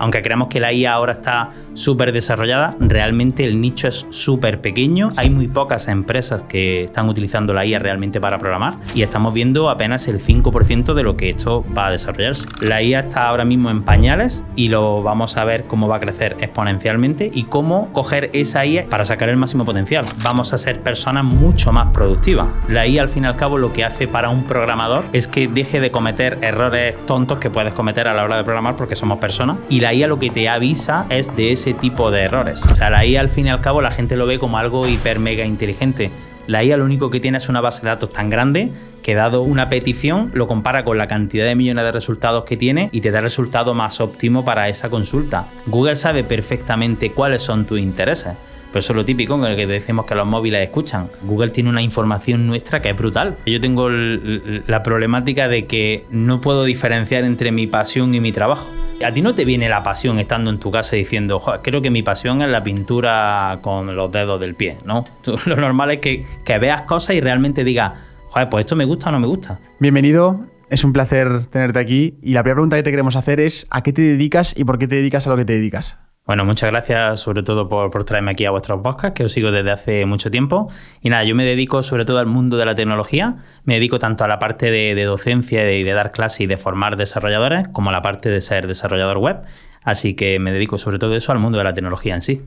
Aunque creamos que la IA ahora está súper desarrollada, realmente el nicho es súper pequeño. Hay muy pocas empresas que están utilizando la IA realmente para programar y estamos viendo apenas el 5% de lo que esto va a desarrollarse. La IA está ahora mismo en pañales y lo vamos a ver cómo va a crecer exponencialmente y cómo coger esa IA para sacar el máximo potencial. Vamos a ser personas mucho más productivas. La IA al fin y al cabo lo que hace para un programador es que deje de cometer errores tontos que puedes cometer a la hora de programar porque somos personas y la IA lo que te avisa es de ese tipo de errores. O sea, la IA al fin y al cabo la gente lo ve como algo hiper mega inteligente. La IA lo único que tiene es una base de datos tan grande que dado una petición lo compara con la cantidad de millones de resultados que tiene y te da el resultado más óptimo para esa consulta. Google sabe perfectamente cuáles son tus intereses. Pero eso es lo típico en el que decimos que los móviles escuchan. Google tiene una información nuestra que es brutal. Yo tengo la problemática de que no puedo diferenciar entre mi pasión y mi trabajo. A ti no te viene la pasión estando en tu casa diciendo, creo que mi pasión es la pintura con los dedos del pie, ¿no? Lo normal es que, que veas cosas y realmente digas, joder, pues esto me gusta o no me gusta. Bienvenido, es un placer tenerte aquí. Y la primera pregunta que te queremos hacer es, ¿a qué te dedicas y por qué te dedicas a lo que te dedicas? Bueno, muchas gracias sobre todo por, traerme aquí a vuestros podcasts, que os sigo desde hace mucho tiempo. Y nada, yo me dedico sobre todo al mundo de la tecnología. Me dedico tanto a la parte de, docencia y de, dar clases y de formar desarrolladores, como a la parte de ser desarrollador web. Así que me dedico sobre todo eso al mundo de la tecnología en sí.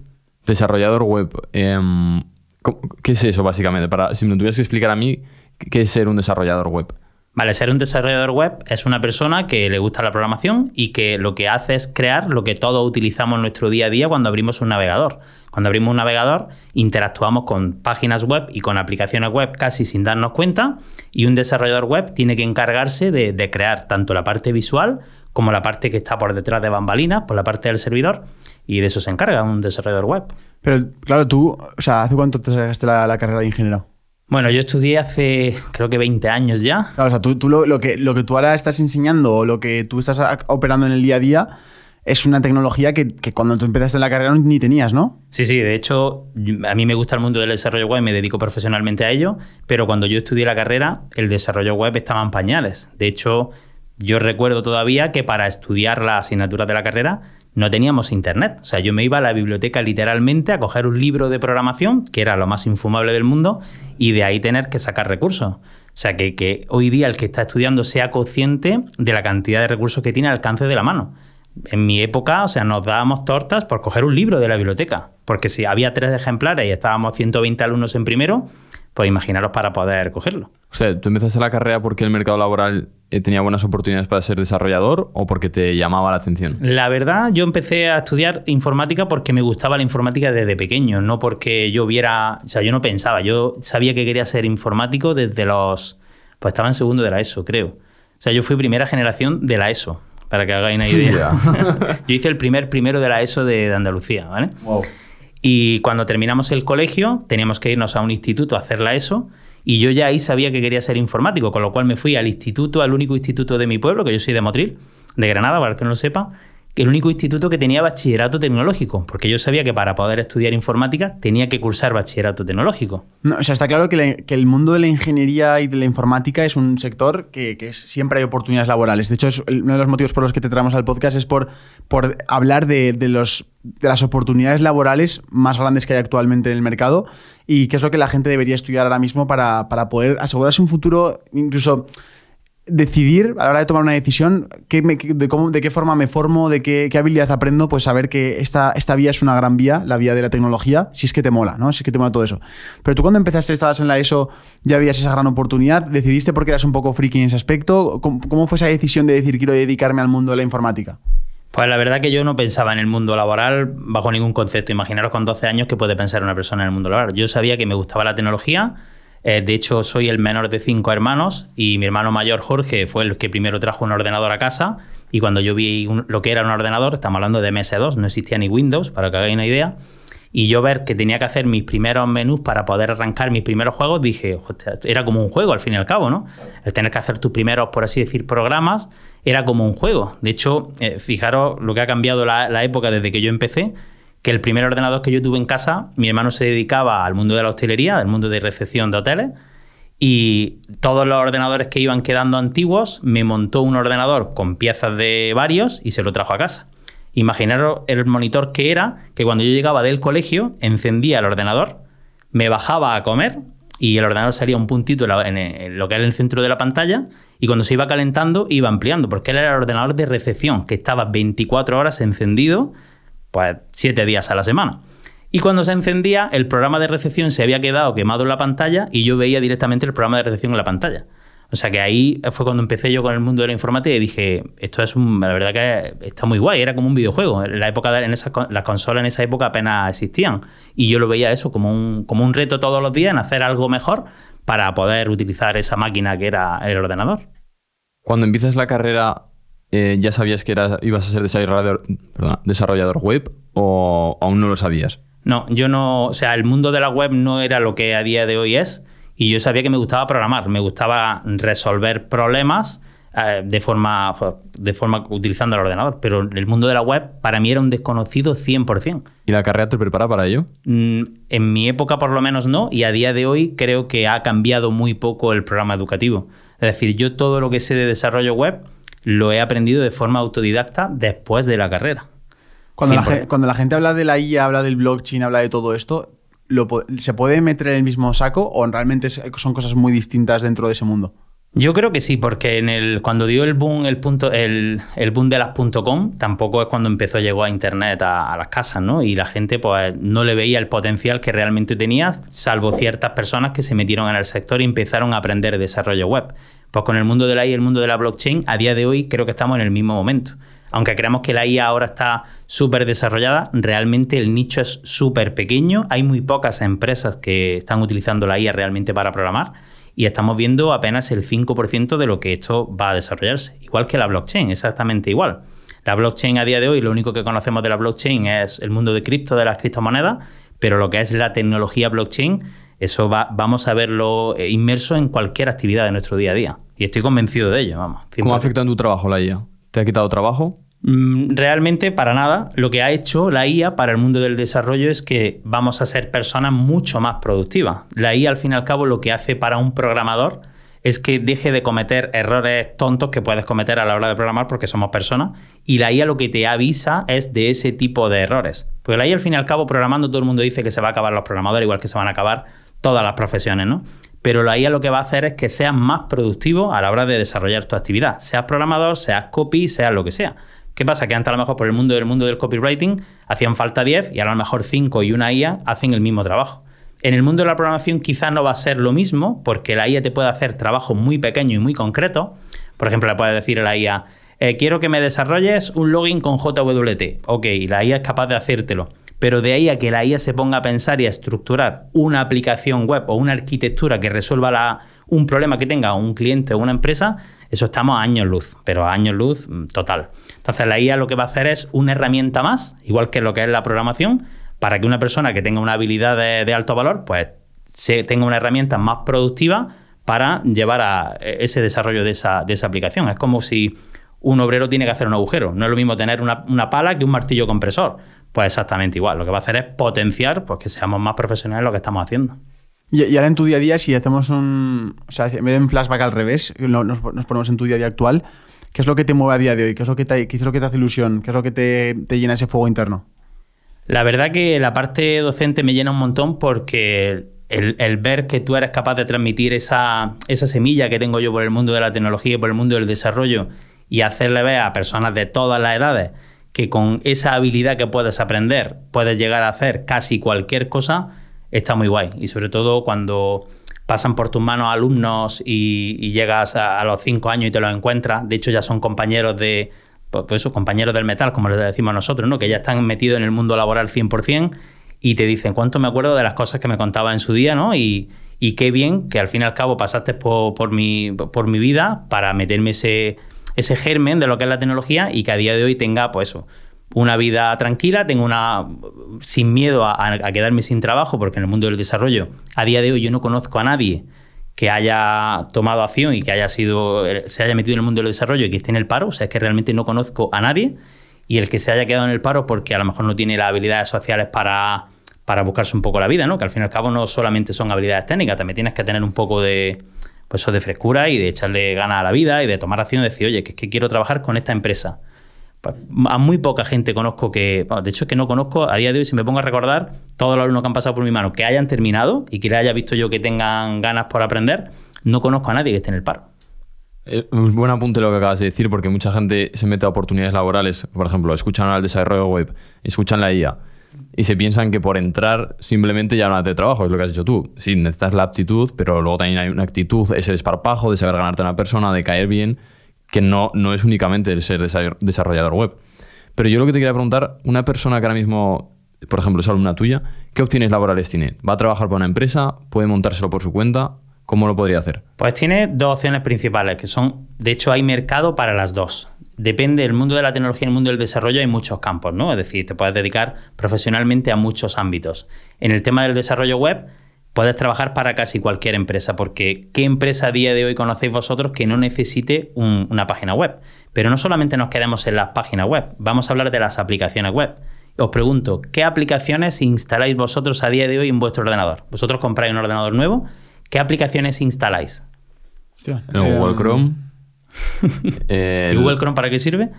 Desarrollador web. Em, ¿Qué es eso básicamente? Para, si me tuvieras que explicar a mí, ¿qué es ser un desarrollador web? Vale, ser un desarrollador web es una persona que le gusta la programación y que lo que hace es crear lo que todos utilizamos en nuestro día a día cuando abrimos un navegador. Cuando abrimos un navegador, interactuamos con páginas web y con aplicaciones web casi sin darnos cuenta y un desarrollador web tiene que encargarse de, crear tanto la parte visual como la parte que está por detrás de bambalinas, por la parte del servidor, y de eso se encarga un desarrollador web. Pero claro, tú, o sea, ¿hace cuánto te sacaste la, la carrera de ingeniero? Bueno, yo estudié hace creo que 20 años ya. Claro, o sea, tú, lo, que, lo que tú ahora estás enseñando o lo que tú estás operando en el día a día es una tecnología que, cuando tú empezaste la carrera ni tenías, ¿no? Sí, sí, de hecho, a mí me gusta el mundo del desarrollo web y me dedico profesionalmente a ello, pero cuando yo estudié la carrera, el desarrollo web estaba en pañales. De hecho, yo recuerdo todavía que para estudiar la asignatura de la carrera no teníamos internet. O sea, yo me iba a la biblioteca literalmente a coger un libro de programación, que era lo más infumable del mundo, y de ahí tener que sacar recursos. O sea, que, que hoy día el que está estudiando sea consciente de la cantidad de recursos que tiene al alcance de la mano. En mi época, o sea, nos dábamos tortas por coger un libro de la biblioteca, porque si había tres ejemplares y estábamos 120 alumnos en primero, pues imaginaros para poder cogerlo. O sea, ¿tú empezaste la carrera porque el mercado laboral eh, tenía buenas oportunidades para ser desarrollador o porque te llamaba la atención? La verdad, yo empecé a estudiar informática porque me gustaba la informática desde pequeño, no porque yo viera, o sea, yo no pensaba, yo sabía que quería ser informático desde los, pues estaba en segundo de la ESO, creo. O sea, yo fui primera generación de la ESO, para que hagáis una idea. yo hice el primer primero de la ESO de, Andalucía, ¿vale? Wow. Y cuando terminamos el colegio, teníamos que irnos a un instituto a hacer la ESO. Y yo ya ahí sabía que quería ser informático, con lo cual me fui al instituto, al único instituto de mi pueblo, que yo soy de Motril, de Granada, para el que no lo sepa, el único instituto que tenía bachillerato tecnológico, porque yo sabía que para poder estudiar informática tenía que cursar bachillerato tecnológico. No, o sea, está claro que, el mundo de la ingeniería y de la informática es un sector que, siempre hay oportunidades laborales. De hecho, uno de los motivos por los que te traemos al podcast es por, por hablar de, los, de las oportunidades laborales más grandes que hay actualmente en el mercado y qué es lo que la gente debería estudiar ahora mismo para, para poder asegurarse un futuro incluso decidir a la hora de tomar una decisión de, cómo, de qué forma me formo, de qué, habilidad aprendo, pues saber que esta, esta vía es una gran vía, la vía de la tecnología, si es que te mola, ¿no? Si es que te mola todo eso. Pero tú cuando empezaste, estabas en la ESO, ya veías esa gran oportunidad, decidiste porque eras un poco friki en ese aspecto. ¿Cómo, cómo fue esa decisión de decir quiero dedicarme al mundo de la informática? Pues la verdad que yo no pensaba en el mundo laboral bajo ningún concepto. Imaginaros con 12 años que puede pensar una persona en el mundo laboral. Yo sabía que me gustaba la tecnología. Eh, de hecho, soy el menor de cinco hermanos y mi hermano mayor, Jorge, fue el que primero trajo un ordenador a casa. Y cuando yo vi lo que era un ordenador, estamos hablando de MS2, no existía ni Windows, para que hagáis una idea. Y yo ver que tenía que hacer mis primeros menús para poder arrancar mis primeros juegos, dije, "Hostia, era como un juego al fin y al cabo, ¿no? El tener que hacer tus primeros, por así decir, programas, era como un juego. De hecho, eh, fijaros lo que ha cambiado la época desde que yo empecé, que el primer ordenador que yo tuve en casa, mi hermano se dedicaba al mundo de la hostelería, al mundo de recepción de hoteles, y todos los ordenadores que iban quedando antiguos, me montó un ordenador con piezas de varios y se lo trajo a casa. Imaginaros el monitor que era, que cuando yo llegaba del colegio, encendía el ordenador, me bajaba a comer y el ordenador salía un puntito en, lo que era el centro de la pantalla y cuando se iba calentando iba ampliando, porque él era el ordenador de recepción, que estaba 24 horas encendido, pues 7 días a la semana. Y cuando se encendía, el programa de recepción se había quedado quemado en la pantalla y yo veía directamente el programa de recepción en la pantalla. O sea que ahí fue cuando empecé yo con el mundo de la informática y dije, esto es un, la verdad que está muy guay, era como un videojuego. En la época de, en esa, las consolas en esa época apenas existían. Y yo lo veía eso como un, como un reto todos los días en hacer algo mejor para poder utilizar esa máquina que era el ordenador. Cuando empiezas la carrera, eh, ¿ya sabías que ibas a ser desarrollador, web o aún no lo sabías? No, yo no, o sea, el mundo de la web no era lo que a día de hoy es y yo sabía que me gustaba programar, me gustaba resolver problemas eh, de forma de forma utilizando el ordenador, pero el mundo de la web para mí era un desconocido 100%. ¿Y la carrera te prepara para ello? Mm, En mi época por lo menos no, y a día de hoy creo que ha cambiado muy poco el programa educativo. Es decir, yo todo lo que sé de desarrollo web lo he aprendido de forma autodidacta después de la carrera. Cuando la, 100%. gen- cuando la gente habla de la IA, habla del blockchain, habla de todo esto, lo ¿se puede meter en el mismo saco o realmente son cosas muy distintas dentro de ese mundo? Yo creo que sí, porque en el, cuando dio el boom, el punto, el, boom de las .com, tampoco es cuando empezó llegó a internet a, a las casas, ¿no? Y la gente pues no le veía el potencial que realmente tenía, salvo ciertas personas que se metieron en el sector y empezaron a aprender desarrollo web. Pues con el mundo de la IA y el mundo de la blockchain, a día de hoy creo que estamos en el mismo momento. Aunque creamos que la IA ahora está súper desarrollada, realmente el nicho es súper pequeño. Hay muy pocas empresas que están utilizando la IA realmente para programar y estamos viendo apenas el 5% de lo que esto va a desarrollarse. Igual que la blockchain, exactamente igual. La blockchain a día de hoy, lo único que conocemos de la blockchain es el mundo de cripto, de las criptomonedas, pero lo que es la tecnología blockchain, eso va, vamos a verlo eh, inmerso en cualquier actividad de nuestro día a día. Y estoy convencido de ello, vamos. ¿Cómo 100%. afecta en tu trabajo la IA? ¿Te ha quitado trabajo? Mm, Realmente para nada. Lo que ha hecho la IA para el mundo del desarrollo es que vamos a ser personas mucho más productivas. La IA al fin y al cabo lo que hace para un programador es que deje de cometer errores tontos que puedes cometer a la hora de programar porque somos personas y la IA lo que te avisa es de ese tipo de errores. Porque la IA al fin y al cabo programando todo el mundo dice que se va a acabar los programadores igual que se van a acabar todas las profesiones, ¿no? Pero la IA lo que va a hacer es que seas más productivo a la hora de desarrollar tu actividad. Seas programador, seas copy, seas lo que sea. ¿Qué pasa? Que antes a lo mejor por el mundo del mundo del copywriting hacían falta 10 y a lo mejor 5 y una IA hacen el mismo trabajo. En el mundo de la programación quizá no va a ser lo mismo porque la IA te puede hacer trabajo muy pequeño y muy concreto. Por ejemplo, le puedes decir a la IA, eh, quiero que me desarrolles un login con JWT. Ok, la IA es capaz de hacértelo. Pero de ahí a que la IA se ponga a pensar y a estructurar una aplicación web o una arquitectura que resuelva un problema que tenga un cliente o una empresa, eso estamos a años luz, pero a años luz mm, total. Entonces la IA lo que va a hacer es una herramienta más, igual que lo que es la programación, para que una persona que tenga una habilidad de, alto valor, pues tenga una herramienta más productiva para llevar a eh, ese desarrollo de esa, aplicación. Es como si un obrero tiene que hacer un agujero. No es lo mismo tener una, una pala que un martillo compresor. Pues exactamente igual. Lo que va a hacer es potenciar pues, que seamos más profesionales en lo que estamos haciendo. Y, ahora en tu día a día, si hacemos un. O sea, un flashback al revés, nos, ponemos en tu día a día actual, ¿qué es lo que te mueve a día de hoy? ¿Qué es lo que te, qué es lo que te hace ilusión? ¿Qué es lo que te, te llena ese fuego interno? La verdad que la parte docente me llena un montón porque el, el ver que tú eres capaz de transmitir esa, esa semilla que tengo yo por el mundo de la tecnología y por el mundo del desarrollo y hacerle ver a personas de todas las edades que con esa habilidad que puedes aprender puedes llegar a hacer casi cualquier cosa, está muy guay. Y sobre todo cuando pasan por tus manos alumnos y, llegas a, los cinco años y te los encuentras, de hecho ya son compañeros de, pues, pues eso, compañeros del metal, como les decimos nosotros, ¿no? que ya están metidos en el mundo laboral 100% y te dicen cuánto me acuerdo de las cosas que me contaba en su día, ¿no? Y, y qué bien que al fin y al cabo pasaste por, por, mi, por mi vida para meterme ese, ese germen de lo que es la tecnología y que a día de hoy tenga, pues eso, una vida tranquila, tengo una sin miedo a, quedarme sin trabajo, porque en el mundo del desarrollo, a día de hoy yo no conozco a nadie que haya tomado acción y que haya sido, se haya metido en el mundo del desarrollo y que esté en el paro. O sea, es que realmente no conozco a nadie. Y el que se haya quedado en el paro porque a lo mejor no tiene las habilidades sociales para, para buscarse un poco la vida, ¿no? Que al fin y al cabo no solamente son habilidades técnicas, también tienes que tener un poco de, pues de frescura y de echarle ganas a la vida y de tomar acción y decir, oye, que es que quiero trabajar con esta empresa. A muy poca gente conozco que, de hecho es que no conozco, a día de hoy si me pongo a recordar, todos los alumnos que han pasado por mi mano, que hayan terminado y que le haya visto yo que tengan ganas por aprender, no conozco a nadie que esté en el paro. Es un buen apunte lo que acabas de decir, porque mucha gente se mete a oportunidades laborales, por ejemplo, escuchan al desarrollo web, escuchan la IA y se piensan que por entrar simplemente ya no hace trabajo, es lo que has dicho tú. Sí, necesitas la aptitud, pero luego también hay una actitud, ese desparpajo de saber ganarte a una persona, de caer bien, que no, no es únicamente el ser desarrollador web. Pero yo lo que te quería preguntar, una persona que ahora mismo, por ejemplo, es alumna tuya, ¿qué opciones laborales tiene? ¿Va a trabajar para una empresa? ¿Puede montárselo por su cuenta? ¿Cómo lo podría hacer? Pues tiene dos opciones principales, que son, de hecho, hay mercado para las dos. Depende del mundo de la tecnología y el mundo del desarrollo, hay muchos campos, ¿no? Es decir, te puedes dedicar profesionalmente a muchos ámbitos. En el tema del desarrollo web, puedes trabajar para casi cualquier empresa, porque ¿qué empresa a día de hoy conocéis vosotros que no necesite un, una página web? Pero no solamente nos quedemos en las páginas web, vamos a hablar de las aplicaciones web. Os pregunto, ¿qué aplicaciones instaláis vosotros a día de hoy en vuestro ordenador? Vosotros compráis un ordenador nuevo, ¿qué aplicaciones instaláis? Hostia, el Google Chrome. ¿Y Google Chrome para qué sirve?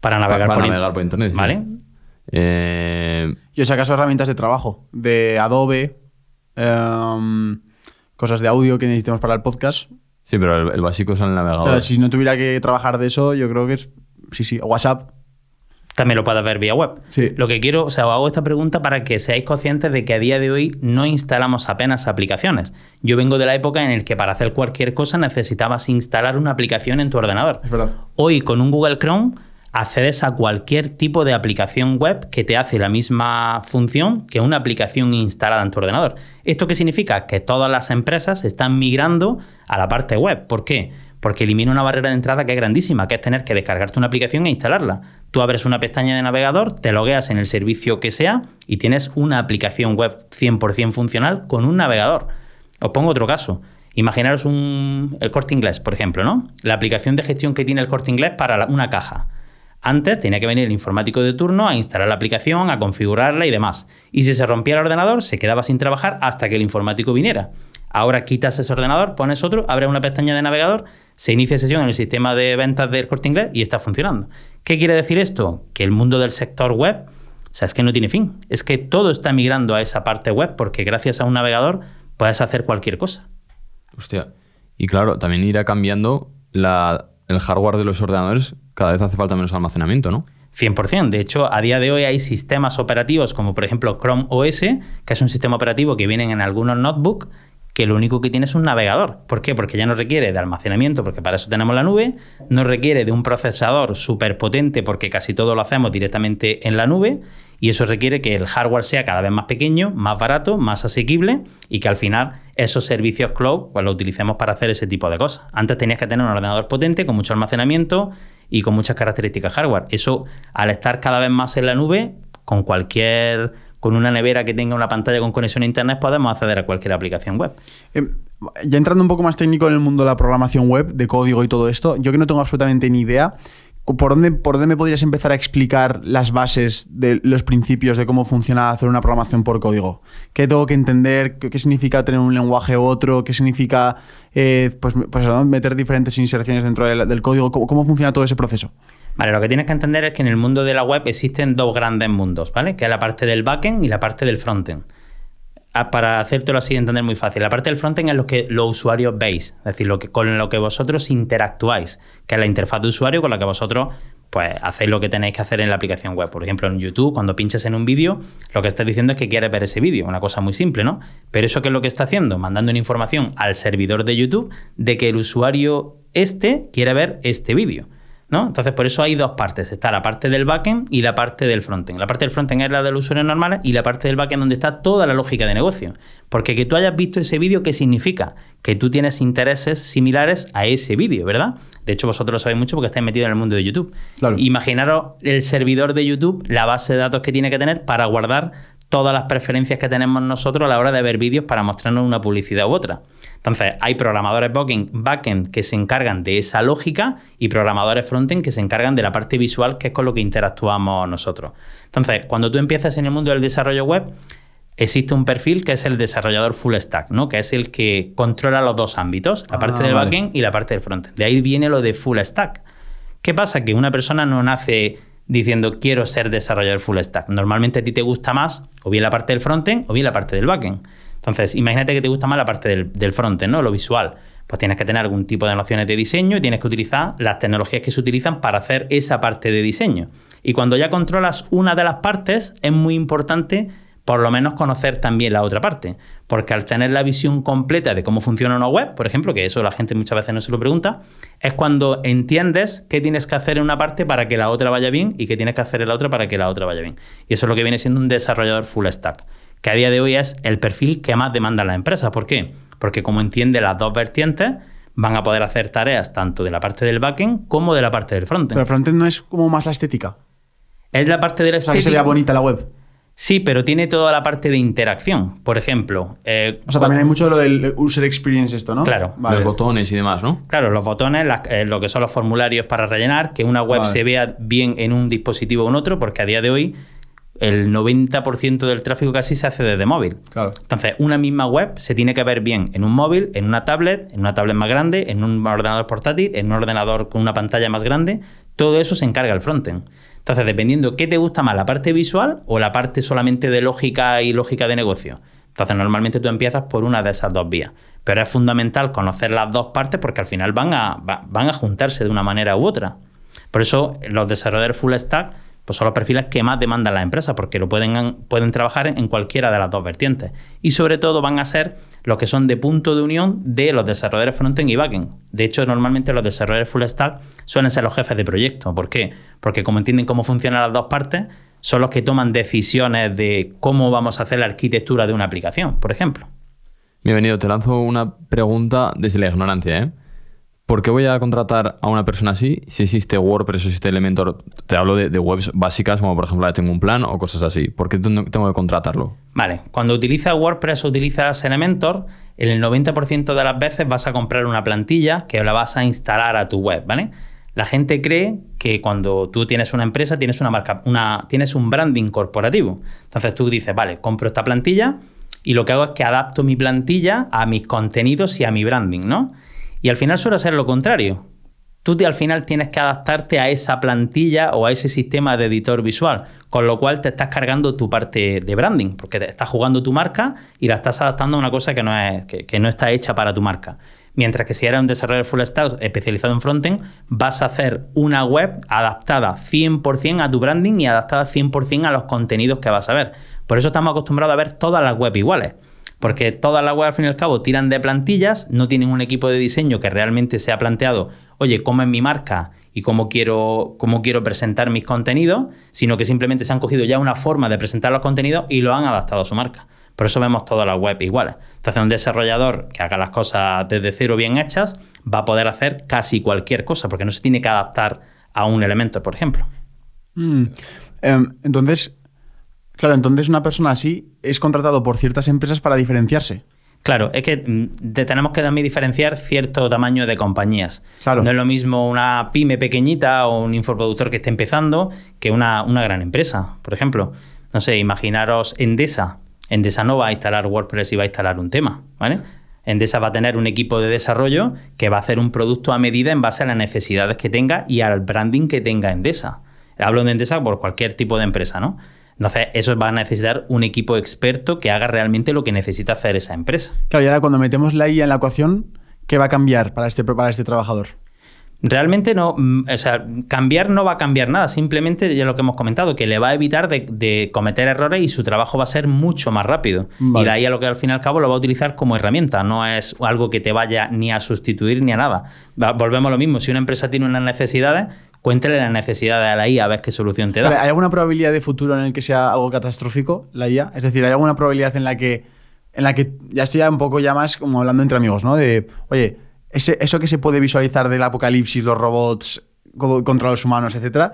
Para navegar, para, por, navegar por, internet. ¿Vale? Sí. Eh... Yo si acaso herramientas de trabajo, de Adobe, Um, cosas de audio que necesitemos para el podcast. Sí, pero el, el básico es el navegador. Pero si no tuviera que trabajar de eso, yo creo que es. Sí, sí. WhatsApp. También lo puedes ver vía web. Sí. Lo que quiero, o sea, os hago esta pregunta para que seáis conscientes de que a día de hoy no instalamos apenas aplicaciones. Yo vengo de la época en la que para hacer cualquier cosa necesitabas instalar una aplicación en tu ordenador. Es verdad. Hoy con un Google Chrome accedes a cualquier tipo de aplicación web que te hace la misma función que una aplicación instalada en tu ordenador. ¿Esto qué significa? Que todas las empresas están migrando a la parte web. ¿Por qué? Porque elimina una barrera de entrada que es grandísima, que es tener que descargarte una aplicación e instalarla. Tú abres una pestaña de navegador, te logueas en el servicio que sea y tienes una aplicación web 100% funcional con un navegador. Os pongo otro caso. Imaginaros un, el corte inglés, por ejemplo, ¿no? La aplicación de gestión que tiene el corte inglés para una caja. Antes tenía que venir el informático de turno a instalar la aplicación, a configurarla y demás. Y si se rompía el ordenador, se quedaba sin trabajar hasta que el informático viniera. Ahora quitas ese ordenador, pones otro, abres una pestaña de navegador, se inicia sesión en el sistema de ventas del corte inglés y está funcionando. ¿Qué quiere decir esto? Que el mundo del sector web, o sea, es que no tiene fin. Es que todo está migrando a esa parte web porque gracias a un navegador puedes hacer cualquier cosa. Hostia. Y claro, también irá cambiando la, el hardware de los ordenadores cada vez hace falta menos almacenamiento, ¿no? 100%. De hecho, a día de hoy hay sistemas operativos como por ejemplo Chrome OS, que es un sistema operativo que viene en algunos notebooks, que lo único que tiene es un navegador. ¿Por qué? Porque ya no requiere de almacenamiento, porque para eso tenemos la nube, no requiere de un procesador súper potente, porque casi todo lo hacemos directamente en la nube, y eso requiere que el hardware sea cada vez más pequeño, más barato, más asequible, y que al final esos servicios cloud pues, los utilicemos para hacer ese tipo de cosas. Antes tenías que tener un ordenador potente, con mucho almacenamiento, y con muchas características hardware. Eso, al estar cada vez más en la nube, con cualquier con una nevera que tenga una pantalla con conexión a internet podemos acceder a cualquier aplicación web. Eh, ya entrando un poco más técnico en el mundo de la programación web, de código y todo esto, yo que no tengo absolutamente ni idea, ¿por dónde, ¿por dónde me podrías empezar a explicar las bases de los principios de cómo funciona hacer una programación por código? ¿Qué tengo que entender? ¿Qué, significa tener un lenguaje u otro? ¿Qué significa eh, pues, pues, meter diferentes inserciones dentro del, código? ¿Cómo, ¿Cómo funciona todo ese proceso? Vale, lo que tienes que entender es que en el mundo de la web existen dos grandes mundos, ¿vale? Que la parte del backend y la parte del frontend. Para hacértelo así de entender muy fácil, la parte del frontend es lo que los usuarios veis, es decir, lo que, con lo que vosotros interactuáis, que es la interfaz de usuario con la que vosotros pues hacéis lo que tenéis que hacer en la aplicación web. Por ejemplo, en YouTube, cuando pinches en un vídeo, lo que estás diciendo es que quieres ver ese vídeo, una cosa muy simple, ¿no? Pero eso qué es lo que está haciendo? Mandando una información al servidor de YouTube de que el usuario este quiere ver este vídeo. ¿No? Entonces, por eso hay dos partes. Está la parte del backend y la parte del frontend. La parte del frontend es la de los usuarios normales y la parte del backend donde está toda la lógica de negocio. Porque que tú hayas visto ese vídeo, ¿qué significa? Que tú tienes intereses similares a ese vídeo, ¿verdad? De hecho, vosotros lo sabéis mucho porque estáis metidos en el mundo de YouTube. Imaginaros el servidor de YouTube, la base de datos que tiene que tener para guardar todas las preferencias que tenemos nosotros a la hora de ver vídeos para mostrarnos una publicidad u otra. Entonces, hay programadores backend que se encargan de esa lógica y programadores frontend que se encargan de la parte visual, que es con lo que interactuamos nosotros. Entonces, cuando tú empiezas en el mundo del desarrollo web, existe un perfil que es el desarrollador full stack, ¿no? Que es el que controla los dos ámbitos, la parte ah, del backend y la parte del frontend. De ahí viene lo de full stack. ¿Qué pasa? Que una persona no nace diciendo quiero ser desarrollador full stack. Normalmente a ti te gusta más o bien la parte del frontend o bien la parte del backend. Entonces, imagínate que te gusta más la parte del, del frontend, ¿no? Lo visual. Pues tienes que tener algún tipo de nociones de diseño y tienes que utilizar las tecnologías que se utilizan para hacer esa parte de diseño. Y cuando ya controlas una de las partes, es muy importante por lo menos conocer también la otra parte. Porque al tener la visión completa de cómo funciona una web, por ejemplo, que eso la gente muchas veces no se lo pregunta, es cuando entiendes qué tienes que hacer en una parte para que la otra vaya bien y qué tienes que hacer en la otra para que la otra vaya bien. Y eso es lo que viene siendo un desarrollador full stack, que a día de hoy es el perfil que más demanda la empresa. ¿Por qué? Porque como entiende las dos vertientes, van a poder hacer tareas tanto de la parte del backend como de la parte del frontend. Pero el frontend no es como más la estética. Es la parte de la estética. O sea, que se bonita la web. Sí, pero tiene toda la parte de interacción. Por ejemplo. Eh, o sea, también hay mucho lo del user experience, esto, ¿no? Claro. Los botones y demás, ¿no? Claro, los botones, eh, lo que son los formularios para rellenar, que una web se vea bien en un dispositivo o en otro, porque a día de hoy el 90% del tráfico casi se hace desde móvil. Claro. Entonces, una misma web se tiene que ver bien en un móvil, en una tablet, en una tablet más grande, en un ordenador portátil, en un ordenador con una pantalla más grande. Todo eso se encarga el frontend. Entonces, dependiendo qué te gusta más, la parte visual o la parte solamente de lógica y lógica de negocio. Entonces, normalmente tú empiezas por una de esas dos vías. Pero es fundamental conocer las dos partes porque al final van a, van a juntarse de una manera u otra. Por eso, los desarrolladores full stack pues son los perfiles que más demandan las empresas porque lo pueden, pueden trabajar en cualquiera de las dos vertientes. Y sobre todo van a ser los que son de punto de unión de los desarrolladores frontend y backend. De hecho, normalmente los desarrolladores full stack suelen ser los jefes de proyecto. ¿Por qué? Porque como entienden cómo funcionan las dos partes, son los que toman decisiones de cómo vamos a hacer la arquitectura de una aplicación, por ejemplo. Bienvenido, te lanzo una pregunta desde la ignorancia, ¿eh? ¿Por qué voy a contratar a una persona así si existe WordPress o existe Elementor? Te hablo de, webs básicas como por ejemplo Tengo un plan o cosas así. ¿Por qué tengo que contratarlo? Vale, cuando utilizas WordPress o utilizas Elementor, en el 90% de las veces vas a comprar una plantilla que la vas a instalar a tu web, ¿vale? La gente cree que cuando tú tienes una empresa tienes una marca, una, tienes un branding corporativo. Entonces tú dices, vale, compro esta plantilla y lo que hago es que adapto mi plantilla a mis contenidos y a mi branding, ¿no? Y al final suele ser lo contrario. Tú al final tienes que adaptarte a esa plantilla o a ese sistema de editor visual, con lo cual te estás cargando tu parte de branding, porque te estás jugando tu marca y la estás adaptando a una cosa que no, es, que, no está hecha para tu marca. Mientras que si eres un desarrollador full stack especializado en frontend, vas a hacer una web adaptada 100% a tu branding y adaptada 100% a los contenidos que vas a ver. Por eso estamos acostumbrados a ver todas las webs iguales. Porque todas las webs, al fin y al cabo, tiran de plantillas, no tienen un equipo de diseño que realmente se ha planteado, oye, cómo es mi marca y cómo quiero, cómo quiero presentar mis contenidos, sino que simplemente se han cogido ya una forma de presentar los contenidos y lo han adaptado a su marca. Por eso vemos todas las webs iguales. Entonces, un desarrollador que haga las cosas desde cero bien hechas va a poder hacer casi cualquier cosa, porque no se tiene que adaptar a un elemento, por ejemplo. Mm. Em, entonces, Claro, entonces una persona así es contratado por ciertas empresas para diferenciarse. Claro, es que mm, tenemos que también diferenciar cierto tamaño de compañías. Claro. No es lo mismo una pyme pequeñita o un infoproductor que esté empezando que una, una gran empresa. Por ejemplo, no sé, imaginaros Endesa. Endesa no va a instalar WordPress y va a instalar un tema, ¿vale? Endesa va a tener un equipo de desarrollo que va a hacer un producto a medida en base a las necesidades que tenga y al branding que tenga Endesa. Hablo de Endesa por cualquier tipo de empresa, ¿no? Entonces, eso va a necesitar un equipo experto que haga realmente lo que necesita hacer esa empresa. Claro, y ahora cuando metemos la IA en la ecuación, ¿qué va a cambiar para este, para este trabajador? Realmente no, mm, o sea, cambiar no va a cambiar nada, simplemente ya lo que hemos comentado, que le va a evitar de, de cometer errores y su trabajo va a ser mucho más rápido. Vale. Y la IA lo que al fin y al cabo lo va a utilizar como herramienta, no es algo que te vaya ni a sustituir ni a nada. Volvemos a lo mismo, si una empresa tiene unas necesidades, cuéntele las necesidades a la IA a ver qué solución te da. ¿Hay alguna probabilidad de futuro en el que sea algo catastrófico la IA? Es decir, ¿hay alguna probabilidad en la que, en la que ya estoy ya un poco ya más como hablando entre amigos, ¿no? De, oye, ese, eso que se puede visualizar del apocalipsis, los robots co- contra los humanos, etcétera,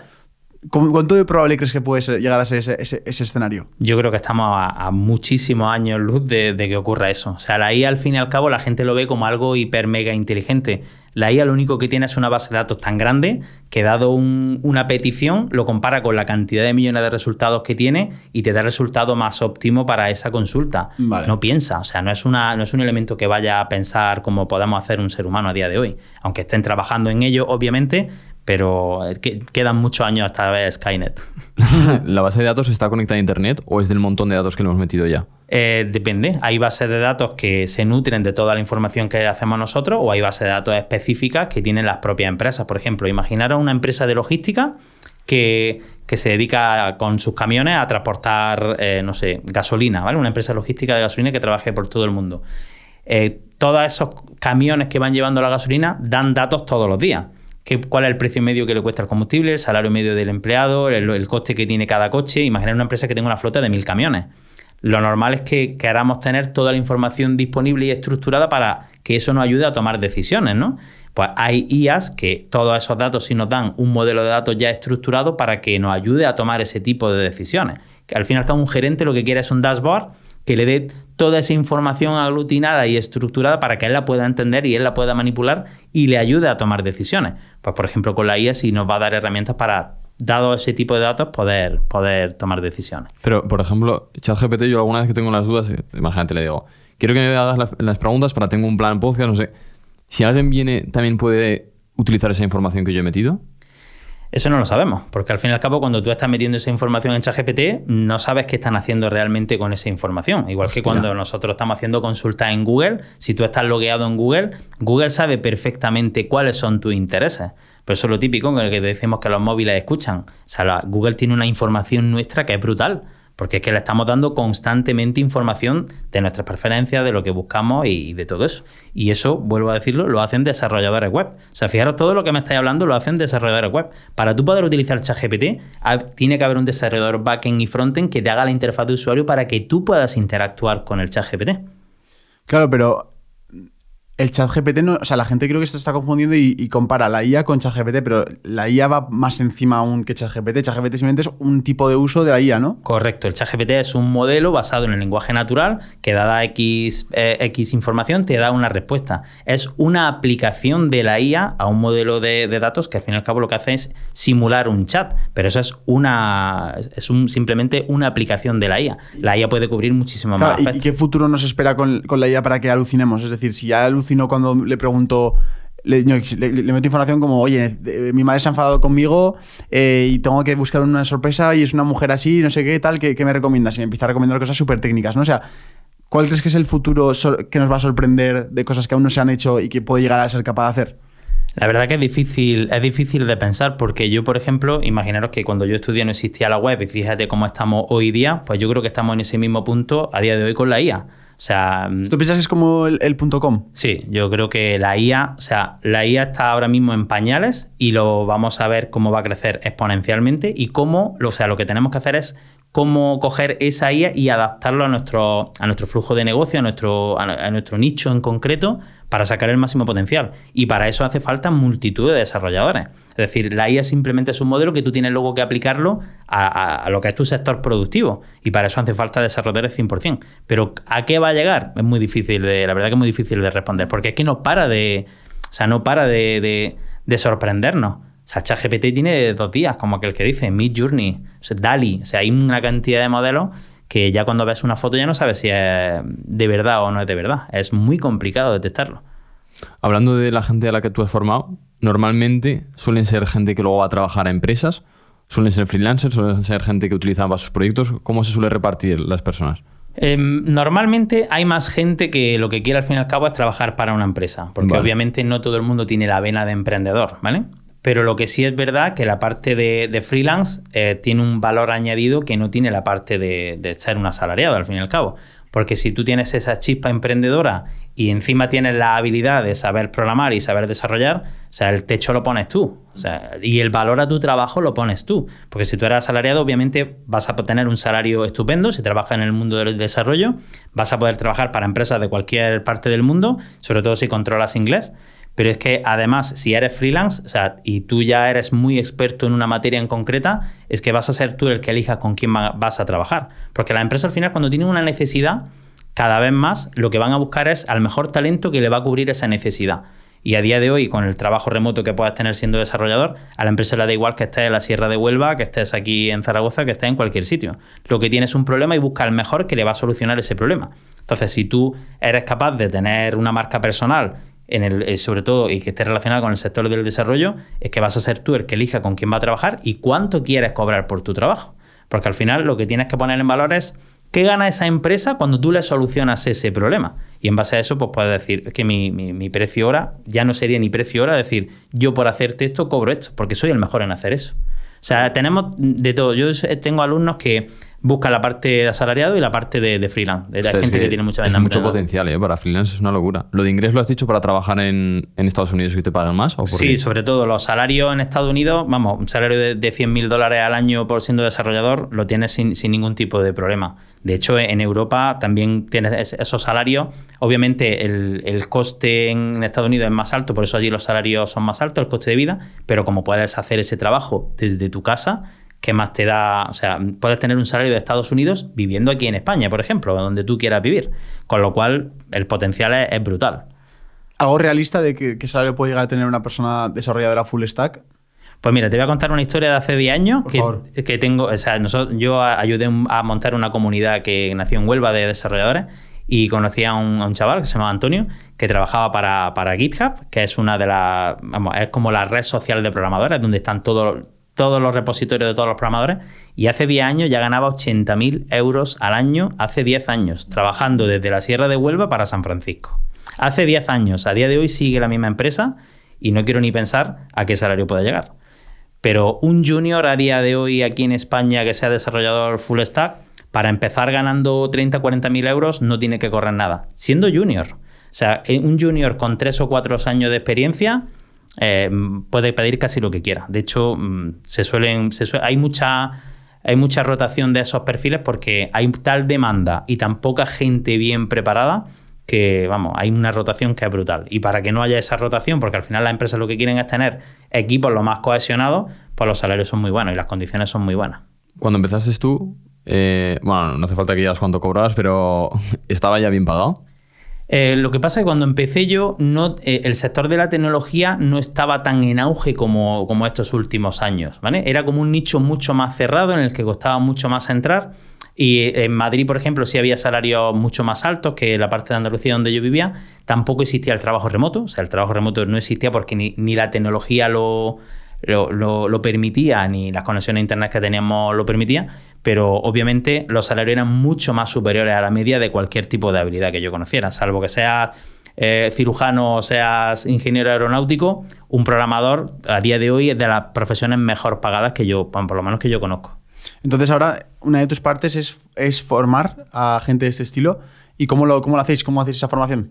¿cu- ¿cuánto de probable crees que puede ser- llegar a ser ese, ese- ese escenario? Yo creo que estamos a, a muchísimos años luz de, de que ocurra eso. O sea, la IA al fin y al cabo la gente lo ve como algo hiper mega inteligente. La IA lo único que tiene es una base de datos tan grande que dado un- una petición lo compara con la cantidad de millones de resultados que tiene y te da el resultado más óptimo para esa consulta. Vale. No piensa, o sea, no es, una, no es un elemento que vaya a pensar como podamos hacer un ser humano a día de hoy. Aunque estén trabajando en ello, obviamente, pero que quedan muchos años hasta ver Skynet. ¿La base de datos está conectada a Internet o es del montón de datos que le hemos metido ya? Eh, depende. Hay bases de datos que se nutren de toda la información que hacemos nosotros o hay bases de datos específicas que tienen las propias empresas. Por ejemplo, imaginaros una empresa de logística que, que se dedica con sus camiones a transportar, eh, no sé, gasolina, ¿vale? Una empresa logística de gasolina que trabaje por todo el mundo. Eh, todos esos camiones que van llevando la gasolina dan datos todos los días. ¿Qué- ¿Cuál es el precio medio que le cuesta el combustible, el salario medio del empleado, el, coste que tiene cada coche? Imaginar una empresa que tenga una flota de mil camiones. Lo normal es que queramos tener toda la información disponible y estructurada para que eso nos ayude a tomar decisiones, ¿no? Pues hay IAs que todos esos datos sí nos dan un modelo de datos ya estructurado para que nos ayude a tomar ese tipo de decisiones. Que al fin y al cabo un gerente lo que quiere es un dashboard que le dé toda esa información aglutinada y estructurada para que él la pueda entender y él la pueda manipular y le ayude a tomar decisiones. Pues por ejemplo con la IA sí nos va a dar herramientas para, dado ese tipo de datos, poder, poder tomar decisiones. Pero, por ejemplo, ChatGPT, yo alguna vez que tengo las dudas, eh, imagínate, le digo, quiero que me hagas las, las preguntas para tengo un plan podcast, no sé. Si alguien viene, también puede utilizar esa información que yo he metido. Eso no lo sabemos, porque al fin y al cabo, cuando tú estás metiendo esa información en ChatGPT, no sabes qué están haciendo realmente con esa información. Igual que cuando nosotros estamos haciendo consultas en Google, si tú estás logueado en Google, Google sabe perfectamente cuáles son tus intereses. Pero eso es lo típico con el que decimos que los móviles escuchan. O sea, la- Google tiene una información nuestra que es brutal. Porque es que le estamos dando constantemente información de nuestras preferencias, de lo que buscamos y de todo eso. Y eso, vuelvo a decirlo, lo hacen desarrolladores web. O sea, fijaros, todo lo que me estáis hablando lo hacen desarrolladores web. Para tú poder utilizar ChatGPT, ha- tiene que haber un desarrollador backend y frontend que te haga la interfaz de usuario para que tú puedas interactuar con el ChatGPT. Claro, pero el chat GPT, no, o sea, la gente creo que se está confundiendo y, y compara la IA con chat GPT, pero la IA va más encima aún que chat GPT. Chat GPT simplemente es un tipo de uso de la IA, ¿no? Correcto, el ChatGPT es un modelo basado en el lenguaje natural que dada X, eh, X información te da una respuesta. Es una aplicación de la IA a un modelo de, de datos que al fin y al cabo lo que hace es simular un chat, pero eso es una es un, simplemente una aplicación de la IA. La IA puede cubrir muchísimo Claro, más ¿y- ¿Y, qué futuro nos espera con, con la IA para que alucinemos? Es decir, si ya alucino cuando le pregunto, le, meto información como, oye, mi madre se ha enfadado conmigo eh, y tengo que buscar una sorpresa y es una mujer así, no sé qué tal, ¿qué, me recomiendas? Y me empieza a recomendar cosas súper técnicas, ¿no? O sea, ¿cuál crees que es el futuro que nos va a sorprender de cosas que aún no se han hecho y que puede llegar a ser capaz de hacer? La verdad que es difícil, es difícil de pensar porque yo, por ejemplo, imaginaros que cuando yo estudié no existía la web y fíjate cómo estamos hoy día, pues yo creo que estamos en ese mismo punto a día de hoy con la IA. O sea, ¿Tú piensas que es como el, el punto .com? Sí, yo creo que la IA, o sea, la IA está ahora mismo en pañales y lo vamos a ver cómo va a crecer exponencialmente y cómo, o sea, lo que tenemos que hacer es cómo coger esa IA y adaptarlo a nuestro, a nuestro flujo de negocio, a nuestro, a, nuestro nicho en concreto, para sacar el máximo potencial. Y para eso hace falta multitud de desarrolladores. Es decir, la IA simplemente es un modelo que tú tienes luego que aplicarlo a, lo que es tu sector productivo. Y para eso hace falta desarrolladores 100%. Pero ¿a qué va a llegar? Es muy difícil, de, la verdad que es muy difícil de responder. Porque es que no para de, o sea, no para de- de sorprendernos. O sea, ChatGPT tiene dos días, como aquel que dice, Mid Journey, o sea, DALI. O sea, hay una cantidad de modelos que ya cuando ves una foto ya no sabes si es de verdad o no es de verdad. Es muy complicado detectarlo. Hablando de la gente a la que tú has formado, normalmente suelen ser gente que luego va a trabajar a empresas ¿Suelen ser freelancers? ¿Suelen ser gente que utiliza para sus proyectos? ¿Cómo se suele repartir las personas? Em, normalmente hay más gente que lo que quiere al fin y al cabo es trabajar para una empresa, porque Vale. obviamente no todo el mundo tiene la vena de emprendedor, ¿vale? Pero lo que sí es verdad que la parte de, de freelance eh, tiene un valor añadido que no tiene la parte de, de ser un asalariado al fin y al cabo. Porque si tú tienes esa chispa emprendedora y encima tienes la habilidad de saber programar y saber desarrollar, o sea, el techo lo pones tú. O sea, y el valor a tu trabajo lo pones tú. Porque si tú eres asalariado, obviamente vas a tener un salario estupendo. Si trabajas en el mundo del desarrollo, vas a poder trabajar para empresas de cualquier parte del mundo, sobre todo si controlas inglés. Pero es que además, si eres freelance, o sea, y tú ya eres muy experto en una materia en concreta, es que vas a ser tú el que elijas con quién va- vas a trabajar. Porque la empresa al final, cuando tiene una necesidad, cada vez más lo que van a buscar es al mejor talento que le va a cubrir esa necesidad. Y a día de hoy, con el trabajo remoto que puedas tener siendo desarrollador, a la empresa le da igual que estés en la Sierra de Huelva, que estés aquí en Zaragoza, que estés en cualquier sitio. Lo que tienes es un problema y busca el mejor que le va a solucionar ese problema. Entonces, si tú eres capaz de tener una marca personal, en el, eh, sobre todo, y que esté relacionada con el sector del desarrollo, es que vas a ser tú el que elija con quién va a trabajar y cuánto quieres cobrar por tu trabajo. Porque al final lo que tienes que poner en valor es qué gana esa empresa cuando tú le solucionas ese problema. Y en base a eso, pues puedes decir que mi, mi- mi precio hora ya no sería ni precio hora, decir, yo por hacerte esto cobro esto, porque soy el mejor en hacer eso. O sea, tenemos de todo. Yo tengo alumnos que buscan la parte de asalariado y la parte de, de freelance. De, Hostia, gente que, tiene mucha es mucho potencial, ¿eh? Para freelance es una locura. ¿Lo de inglés lo has dicho para trabajar en, en Estados Unidos y te pagan más? ¿o por Sí, qué? sobre todo los salarios en Estados Unidos, vamos, un salario de, de 100 mil dólares al año por siendo desarrollador lo tienes sin, sin ningún tipo de problema. De hecho, en Europa también tienes es- esos salarios. Obviamente, el, el coste en Estados Unidos es más alto, por eso allí los salarios son más altos, el coste de vida, pero como puedes hacer ese trabajo desde tu casa, ¿qué más te da? O sea, puedes tener un salario de Estados Unidos viviendo aquí en España, por ejemplo, donde tú quieras vivir. Con lo cual, el potencial es- es brutal. ¿Algo realista de que salario puede llegar a tener una persona desarrolladora full stack? Pues mira, te voy a contar una historia de hace 10 años que, que tengo. O sea, nosotros, yo ayudé a montar una comunidad que nació en Huelva de desarrolladores y conocí a un, a un chaval que se llamaba Antonio que trabajaba para, para GitHub, que es una de las. Vamos, es como la red social de programadores donde están todos todos los repositorios de todos los programadores y hace 10 años ya ganaba 80.000 euros al año, hace 10 años, trabajando desde la Sierra de Huelva para San Francisco. Hace 10 años, a día de hoy sigue la misma empresa y no quiero ni pensar a qué salario puede llegar. Pero un junior a día de hoy aquí en España que sea desarrollador full stack, para empezar ganando 30 40 mil euros no tiene que correr nada, siendo junior. O sea, eh, un junior con 3 o 4 años de experiencia eh, puede pedir casi lo que quiera. De hecho, mm, se suelen, hay mucha... Hay mucha rotación de esos perfiles porque hay tal demanda y tan poca gente bien preparada que, vamos, hay una rotación que es brutal. Y para que no haya esa rotación, porque al final las empresas lo que quieren es tener equipos lo más cohesionados, pues los salarios son muy buenos y las condiciones son muy buenas. Cuando empezaste tú, eh, bueno, no hace falta que digas cuánto cobrabas, pero ¿estaba ya bien pagado? Eh, lo que pasa es que cuando empecé yo, no, eh, el sector de la tecnología no estaba tan en auge como, como estos últimos años. ¿vale? Era como un nicho mucho más cerrado en el que costaba mucho más entrar. Y eh, en Madrid, por ejemplo, sí había salarios mucho más altos que la parte de Andalucía donde yo vivía. Tampoco existía el trabajo remoto. O sea, el trabajo remoto no existía porque ni, ni la tecnología lo, lo, lo- lo permitía, ni las conexiones a internet que teníamos lo permitía, pero obviamente los salarios eran mucho más superiores a la media de cualquier tipo de habilidad que yo conociera, salvo que seas eh, cirujano o seas ingeniero aeronáutico, un programador a día de hoy es de las profesiones mejor pagadas que yo, por lo menos que yo conozco. Entonces ahora una de tus partes es, es formar a gente de este estilo. ¿Y cómo lo, cómo lo hacéis? ¿Cómo hacéis esa formación?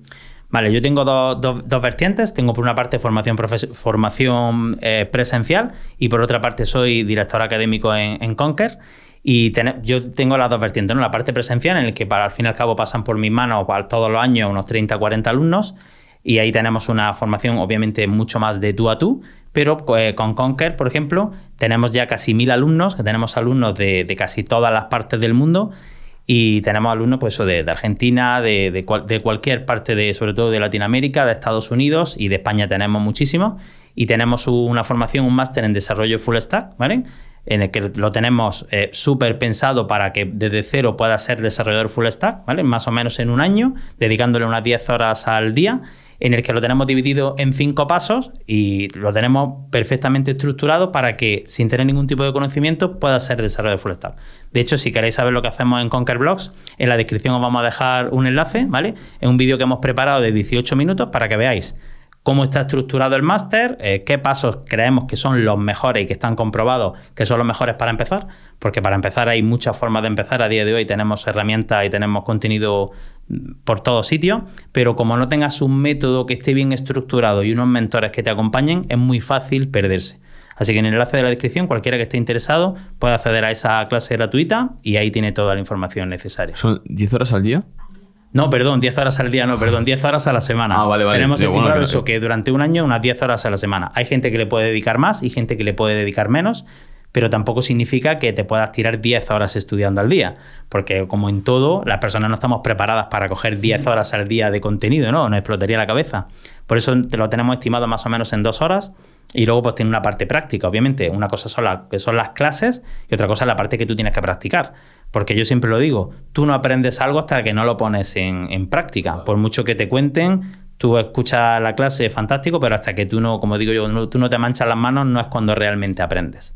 Vale, yo tengo dos, vertientes. Tengo por una parte formación eh, presencial y por otra parte soy director académico en, en Conquer. Y yo tengo las dos vertientes, ¿no? La parte presencial, en la que para, al fin y al cabo pasan por mis manos para todos los años unos 30, 40 alumnos. Y ahí tenemos una formación, obviamente, mucho más de tú a tú. Pero eh, con Conquer, por ejemplo, tenemos ya casi mil alumnos, que tenemos alumnos de, de casi todas las partes del mundo. Y tenemos alumnos pues, de, de Argentina, de, de cualquier parte, de, sobre todo de Latinoamérica, de Estados Unidos y de España tenemos muchísimos. Y tenemos una formación, un máster en desarrollo full stack, ¿vale? En el que lo tenemos eh, súper pensado para que desde cero pueda ser desarrollador full stack, ¿vale? Más o menos en un año, dedicándole unas 10 horas al día, en el que lo tenemos dividido en cinco pasos y lo tenemos perfectamente estructurado para que, sin tener ningún tipo de conocimiento, pueda ser desarrollador full stack. De hecho, si queréis saber lo que hacemos en Conquer Blogs, en la descripción os vamos a dejar un enlace, ¿vale? Es un vídeo que hemos preparado de 18 minutos para que veáis cómo está estructurado el máster, eh, qué pasos creemos que son los mejores y que están comprobados que son los mejores para empezar, porque para empezar hay muchas formas de empezar. A día de hoy tenemos herramientas y tenemos contenido mm, por todos sitios, pero como no tengas un método que esté bien estructurado y unos mentores que te acompañen, es muy fácil perderse. Así que en el enlace de la descripción, cualquiera que esté interesado puede acceder a esa clase gratuita y ahí tiene toda la información necesaria. ¿Son 10 horas al día? No, perdón, 10 horas al día, no, perdón, 10 horas a la semana. Ah, vale, vale. Tenemos Pero estimado bueno, eso, que durante un año unas 10 horas a la semana. Hay gente que le puede dedicar más y gente que le puede dedicar menos, pero tampoco significa que te puedas tirar 10 horas estudiando al día, porque como en todo, las personas no estamos preparadas para coger 10 horas al día de contenido, ¿no? Nos explotaría la cabeza. Por eso te lo tenemos estimado más o menos en dos horas y luego pues tiene una parte práctica, obviamente. Una cosa son, que son las clases y otra cosa es la parte que tú tienes que practicar. Porque yo siempre lo digo, tú no aprendes algo hasta que no lo pones en, práctica. Por mucho que te cuenten, tú escuchas la clase, fantástico, pero hasta que tú no, como digo yo, no- tú no te manchas las manos, no es cuando realmente aprendes.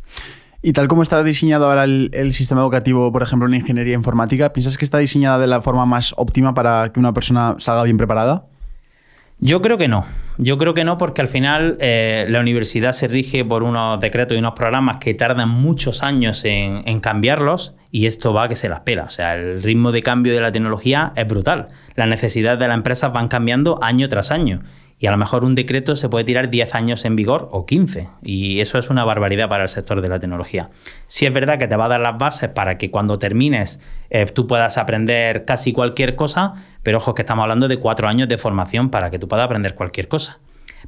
Y tal como está diseñado ahora el, el sistema educativo, por ejemplo, en ingeniería informática, ¿piensas que está diseñada de la forma más óptima para que una persona salga bien preparada? Yo creo que no. Yo creo que no porque al final eh, la universidad se rige por unos decretos y unos programas que tardan muchos años en, en cambiarlos y esto va a que se las pela. O sea, el ritmo de cambio de la tecnología es brutal. Las necesidades de las empresas van cambiando año tras año. Y a lo mejor un decreto se puede tirar 10 años en vigor o 15. Y eso es una barbaridad para el sector de la tecnología. Sí es verdad que te va a dar las bases para que cuando termines eh, tú puedas aprender casi cualquier cosa, pero ojo que estamos hablando de cuatro años de formación para que tú puedas aprender cualquier cosa.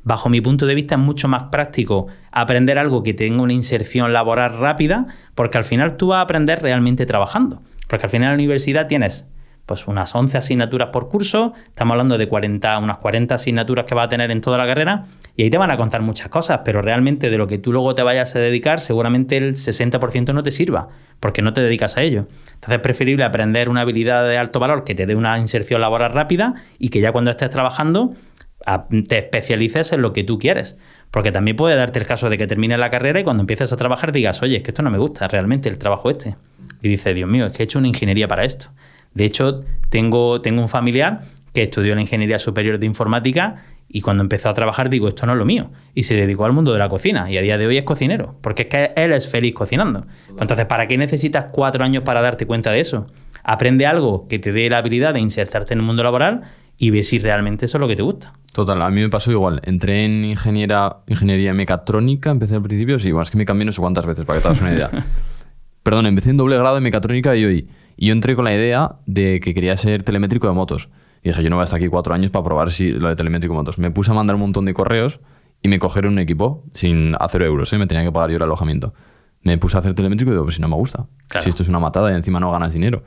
Bajo mi punto de vista es mucho más práctico aprender algo que tenga una inserción laboral rápida, porque al final tú vas a aprender realmente trabajando. Porque al final en la universidad tienes pues unas 11 asignaturas por curso, estamos hablando de 40, unas 40 asignaturas que vas a tener en toda la carrera y ahí te van a contar muchas cosas, pero realmente de lo que tú luego te vayas a dedicar, seguramente el 60% no te sirva, porque no te dedicas a ello. Entonces es preferible aprender una habilidad de alto valor que te dé una inserción laboral rápida y que ya cuando estés trabajando te especialices en lo que tú quieres. Porque también puede darte el caso de que termines la carrera y cuando empieces a trabajar digas, oye, es que esto no me gusta realmente el trabajo este. Y dices, Dios mío, es que he hecho una ingeniería para esto. De hecho, tengo, tengo un familiar que estudió la ingeniería superior de informática y cuando empezó a trabajar digo, esto no es lo mío. Y se dedicó al mundo de la cocina y a día de hoy es cocinero, porque es que él es feliz cocinando. Entonces, ¿para qué necesitas cuatro años para darte cuenta de eso? Aprende algo que te dé la habilidad de insertarte en el mundo laboral y ve si realmente eso es lo que te gusta. Total, a mí me pasó igual. Entré en ingeniera, ingeniería mecatrónica, empecé al principio, sí, bueno, es que me cambié no sé cuántas veces para que te hagas una idea. Perdón, empecé en doble grado de mecatrónica y hoy. Y yo entré con la idea de que quería ser telemétrico de motos. Y dije, yo no voy a estar aquí cuatro años para probar si lo de telemétrico de motos. Me puse a mandar un montón de correos y me cogieron un equipo sin hacer euros, ¿eh? me tenía que pagar yo el alojamiento. Me puse a hacer telemétrico y digo, pues si no me gusta. Claro. Si esto es una matada y encima no ganas dinero.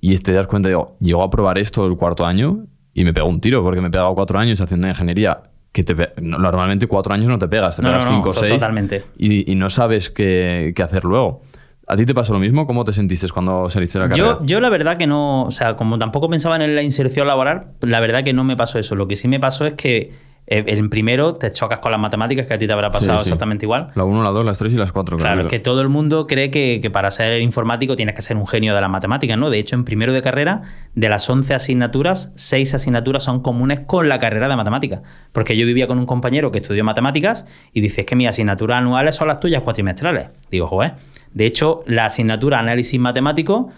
Y te das cuenta, digo, llego a probar esto el cuarto año y me pegó un tiro, porque me he pegado cuatro años haciendo ingeniería. Que te normalmente cuatro años no te pegas, te No, pegas no, no, cinco o seis. totalmente. Y, y no sabes qué, qué hacer luego. ¿A ti te pasó lo mismo? ¿Cómo te sentiste cuando saliste de la carrera? Yo, yo la verdad que no, o sea, como tampoco pensaba en la inserción laboral, la verdad que no me pasó eso. Lo que sí me pasó es que eh, en primero te chocas con las matemáticas, que a ti te habrá pasado Sí, sí. exactamente igual. La 1, la 2, las 3 y las 4. Claro, es que todo el mundo cree que, que para ser informático tienes que ser un genio de las matemáticas, ¿no? De hecho, en primero de carrera, de las 11 asignaturas, 6 asignaturas son comunes con la carrera de matemáticas. Porque yo vivía con un compañero que estudió matemáticas y dice, es que mis asignaturas anuales son las tuyas cuatrimestrales. Digo, joder. De hecho, la asignatura análisis matemático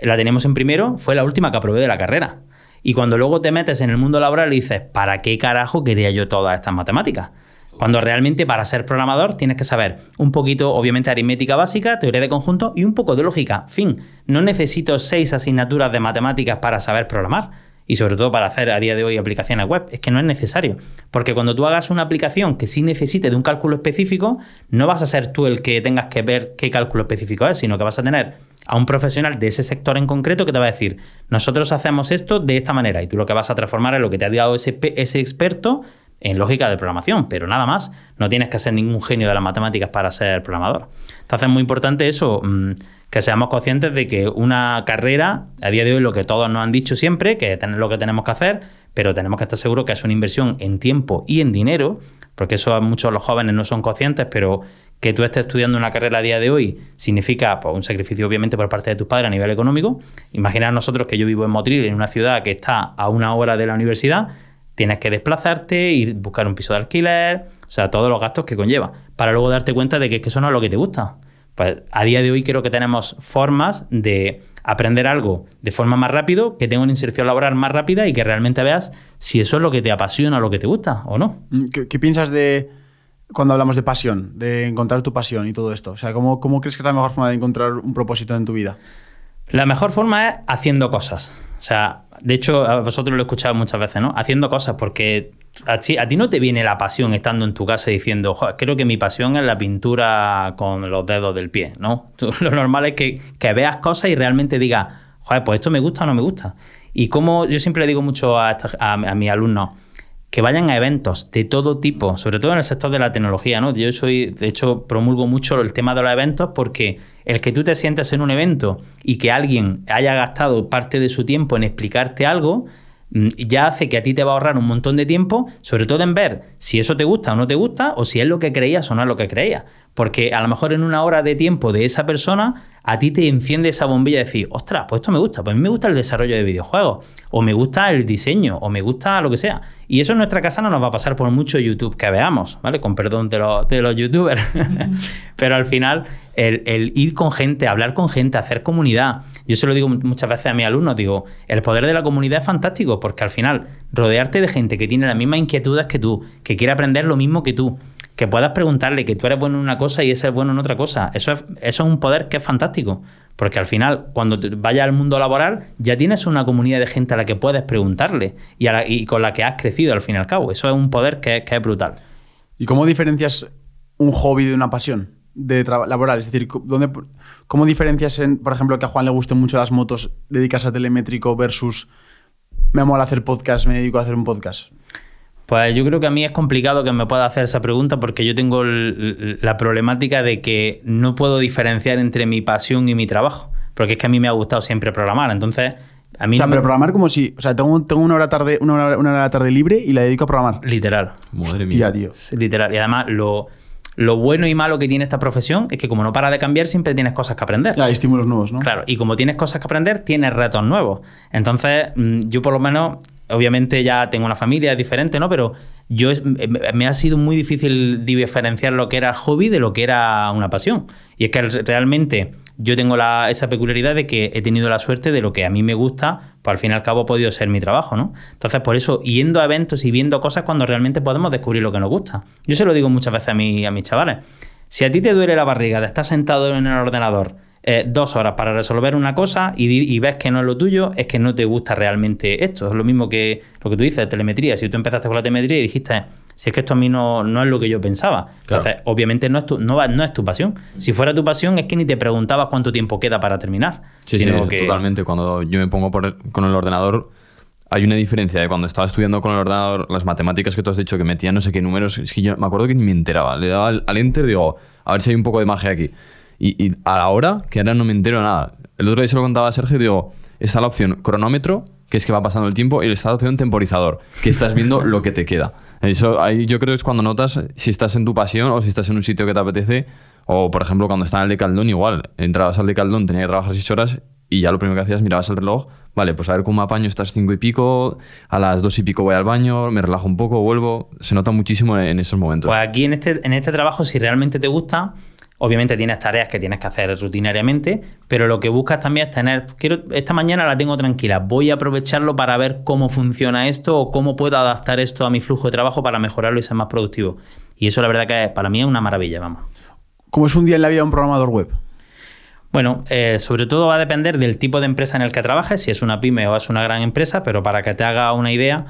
la teníamos en primero, fue la última que aprobé de la carrera. Y cuando luego te metes en el mundo laboral y dices, ¿para qué carajo quería yo todas estas matemáticas? Cuando realmente para ser programador tienes que saber un poquito, obviamente, aritmética básica, teoría de conjunto y un poco de lógica. Fin, no necesito seis asignaturas de matemáticas para saber programar y sobre todo para hacer a día de hoy aplicaciones web. Es que no es necesario. Porque cuando tú hagas una aplicación que sí necesite de un cálculo específico, no vas a ser tú el que tengas que ver qué cálculo específico es, sino que vas a tener a un profesional de ese sector en concreto que te va a decir, nosotros hacemos esto de esta manera y tú lo que vas a transformar es lo que te ha dado ese, ese experto en lógica de programación, pero nada más. No tienes que ser ningún genio de las matemáticas para ser programador. Entonces es muy importante eso, mm, que seamos conscientes de que una carrera, a día de hoy lo que todos nos han dicho siempre, que es lo que tenemos que hacer, pero tenemos que estar seguros que es una inversión en tiempo y en dinero, porque eso muchos de los jóvenes no son conscientes, pero que tú estés estudiando una carrera a día de hoy significa pues, un sacrificio obviamente por parte de tus padres a nivel económico. Imaginar nosotros que yo vivo en Motril, en una ciudad que está a una hora de la universidad, tienes que desplazarte, ir buscar un piso de alquiler, o sea, todos los gastos que conlleva, para luego darte cuenta de que, eso no es lo que te gusta. Pues a día de hoy creo que tenemos formas de aprender algo de forma más rápido, que tenga una inserción laboral más rápida y que realmente veas si eso es lo que te apasiona lo que te gusta o no. Mm, qué piensas de, cuando hablamos de pasión, de encontrar tu pasión y todo esto? O sea, ¿cómo, ¿cómo, crees que es la mejor forma de encontrar un propósito en tu vida? La mejor forma es haciendo cosas. O sea, de hecho, a vosotros lo he escuchado muchas veces, ¿no? Haciendo cosas porque a ti, a ti no te viene la pasión estando en tu casa diciendo, creo que mi pasión es la pintura con los dedos del pie, ¿no? lo normal es que, que veas cosas y realmente digas, joder, pues esto me gusta o no me gusta. Y como yo siempre le digo mucho a, a, a mis alumnos, que vayan a eventos de todo tipo, sobre todo en el sector de la tecnología, ¿no? Yo soy, de hecho, promulgo mucho el tema de los eventos porque el que tú te sientes en un evento y que alguien haya gastado parte de su tiempo en explicarte algo, mm, ya hace que a ti te va a ahorrar un montón de tiempo, sobre todo en ver si eso te gusta o no te gusta, o si es lo que creías o no es lo que creías. Porque a lo mejor en una hora de tiempo de esa persona a ti te enciende esa bombilla de decir, ostras, pues esto me gusta, pues a mí me gusta el desarrollo de videojuegos, o me gusta el diseño, o me gusta lo que sea. Y eso en nuestra casa no nos va a pasar por mucho YouTube que veamos, ¿vale? Con perdón de, los youtubers. Pero al final, el, ir con gente, hablar con gente, hacer comunidad. Yo se lo digo muchas veces a mis alumnos, digo, el poder de la comunidad es fantástico, porque al final, rodearte de gente que tiene las mismas inquietudes que tú, que quiere aprender lo mismo que tú, que puedas preguntarle que tú eres bueno en una cosa y ese es bueno en otra cosa. Eso es, eso es un poder que es fantástico. Porque al final, cuando vayas al mundo laboral, ya tienes una comunidad de gente a la que puedes preguntarle y, con la que has crecido al fin y al cabo. Eso es un poder que, es brutal. ¿Y cómo diferencias un hobby de una pasión de laboral? Es decir, ¿dónde, ¿cómo diferencias, en, por ejemplo, que a Juan le gusten mucho las motos, dedicas a telemétrico versus me mola hacer podcast, me dedico a hacer un podcast? Pues yo creo que a mí es complicado que me pueda hacer esa pregunta porque yo tengo la problemática de que no puedo diferenciar entre mi pasión y mi trabajo. Porque es que a mí me ha gustado siempre programar. Entonces, a mí. O sea, pero programar como si. O sea, tengo, tengo una, hora tarde, una, hora, una hora tarde libre y la dedico a programar. Literal. Madre mía. tío. Literal. Y además, lo, lo bueno y malo que tiene esta profesión es que como no para de cambiar, siempre tienes cosas que aprender. hay estímulos nuevos, ¿no? Claro, y como tienes cosas que aprender, tienes retos nuevos. Entonces, mm, yo por lo menos obviamente ya tengo una familia, es diferente, ¿no? Pero yo me ha sido muy difícil diferenciar lo que era hobby de lo que era una pasión. Y es que realmente yo tengo esa peculiaridad de que he tenido la suerte de lo que a mí me gusta, pues al fin y al cabo ha podido ser mi trabajo, ¿no? Entonces, por eso, yendo a eventos y viendo cosas cuando realmente podemos descubrir lo que nos gusta. Yo se lo digo muchas veces a, mí, a mis chavales. Si a ti te duele la barriga de estar sentado en el ordenador eh, dos horas para resolver una cosa y, ves que no es lo tuyo, es que no te gusta realmente esto. Es lo mismo que lo que tú dices, telemetría. Si tú empezaste con la telemetría y dijiste, si es que esto a mí no, no es lo que yo pensaba. Entonces, obviamente no es, tu, no, no es tu pasión. Si fuera tu pasión, es que ni te preguntabas cuánto tiempo queda para terminar. Sí, sí, totalmente. Cuando yo me pongo con el ordenador, hay una diferencia de cuando estaba estudiando con el ordenador, las matemáticas que tú has dicho que metía no sé qué números, es que yo me acuerdo que ni me enteraba. Le daba al, al enter y digo, a ver si hay un poco de magia aquí. Y, a la hora, que ahora no me entero nada. El otro día se lo contaba a Sergio y digo, está la opción cronómetro, que es que va pasando el tiempo, y está la opción temporizador, que estás viendo lo que te queda. Eso ahí yo creo que es cuando notas si estás en tu pasión o si estás en un sitio que te apetece. O, por ejemplo, cuando estás en el de Caldón, igual. Entrabas al de Caldón, tenías que trabajar 6 horas y ya lo primero que hacías, mirabas el reloj. Vale, pues a ver cómo apaño estas 5 y pico, a las 2 y pico voy al baño, me relajo un poco, vuelvo. Se nota muchísimo en esos momentos. Pues aquí en este, en este trabajo, si realmente te gusta, Obviamente tienes tareas que tienes que hacer rutinariamente, pero lo que buscas también es tener, quiero, esta mañana la tengo tranquila, voy a aprovecharlo para ver cómo funciona esto o cómo puedo adaptar esto a mi flujo de trabajo para mejorarlo y ser más productivo. Y eso la verdad que para mí es una maravilla, vamos. ¿Cómo es un día en la vida de un programador web? Bueno, eh, sobre todo va a depender del tipo de empresa en el que trabajes, si es una pyme o es una gran empresa, pero para que te haga una idea,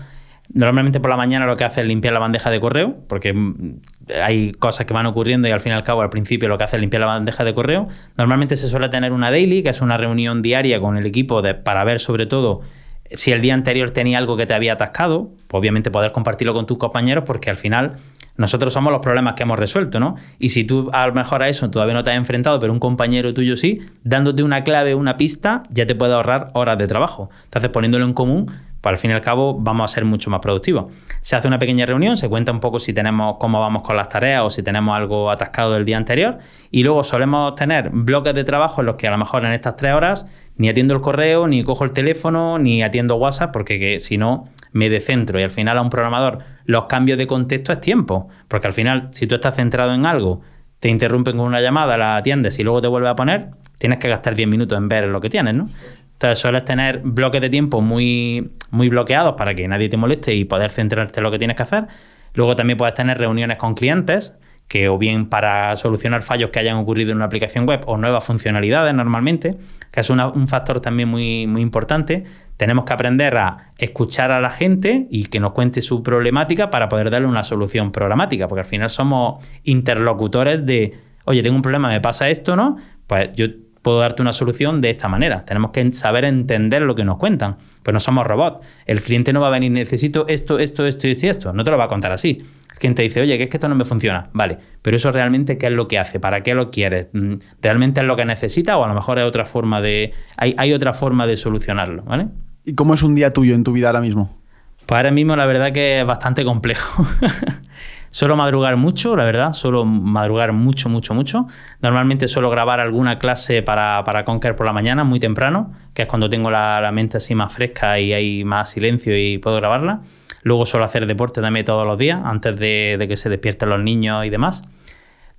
Normalmente por la mañana lo que hace es limpiar la bandeja de correo, porque mm, hay cosas que van ocurriendo y al fin y al cabo al principio lo que hace es limpiar la bandeja de correo. Normalmente se suele tener una daily, que es una reunión diaria con el equipo para ver sobre todo Si el día anterior tenía algo que te había atascado, obviamente poder compartirlo con tus compañeros porque al final nosotros somos los problemas que hemos resuelto, ¿no? Y si tú a lo mejor a eso todavía no te has enfrentado, pero un compañero tuyo sí, dándote una clave, una pista, ya te puede ahorrar horas de trabajo. Entonces, poniéndolo en común, pues al fin y al cabo vamos a ser mucho más productivos. Se hace una pequeña reunión, se cuenta un poco si tenemos cómo vamos con las tareas o si tenemos algo atascado del día anterior y luego solemos tener bloques de trabajo en los que a lo mejor en estas tres horas ni atiendo el correo, ni cojo el teléfono, ni atiendo WhatsApp, porque si no me decentro y al final a un programador los cambios de contexto es tiempo, porque al final si tú estás centrado en algo, te interrumpen con una llamada, la atiendes y luego te vuelve a poner, tienes que gastar 10 minutos en ver lo que tienes, ¿no? Entonces sueles tener bloques de tiempo muy, muy bloqueados para que nadie te moleste y poder centrarte en lo que tienes que hacer. Luego también puedes tener reuniones con clientes, que o bien para solucionar fallos que hayan ocurrido en una aplicación web o nuevas funcionalidades normalmente, que es un factor también muy, muy importante. Tenemos que aprender a escuchar a la gente y que nos cuente su problemática para poder darle una solución programática, porque al final somos interlocutores de, oye, tengo un problema, me pasa esto, ¿no? Pues yo puedo darte una solución de esta manera. Tenemos que saber entender lo que nos cuentan. Pues no somos robots. El cliente no va a venir, necesito esto, esto, esto y esto. No te lo va a contar así. El cliente dice, oye, que es que esto no me funciona. Vale, pero eso realmente, ¿qué es lo que hace? ¿Para qué lo quieres? Mm, ¿Realmente es lo que necesita o a lo mejor hay otra forma de, hay, hay otra forma de solucionarlo? ¿vale? ¿Y cómo es un día tuyo en tu vida ahora mismo? Pues ahora mismo la verdad que es bastante complejo. Suelo madrugar mucho, la verdad, suelo madrugar mucho, mucho, mucho. Normalmente suelo grabar alguna clase para, para Conquer por la mañana, muy temprano, que es cuando tengo la, mente así más fresca y hay más silencio y puedo grabarla. Luego suelo hacer deporte también todos los días, antes de, de que se despierten los niños y demás.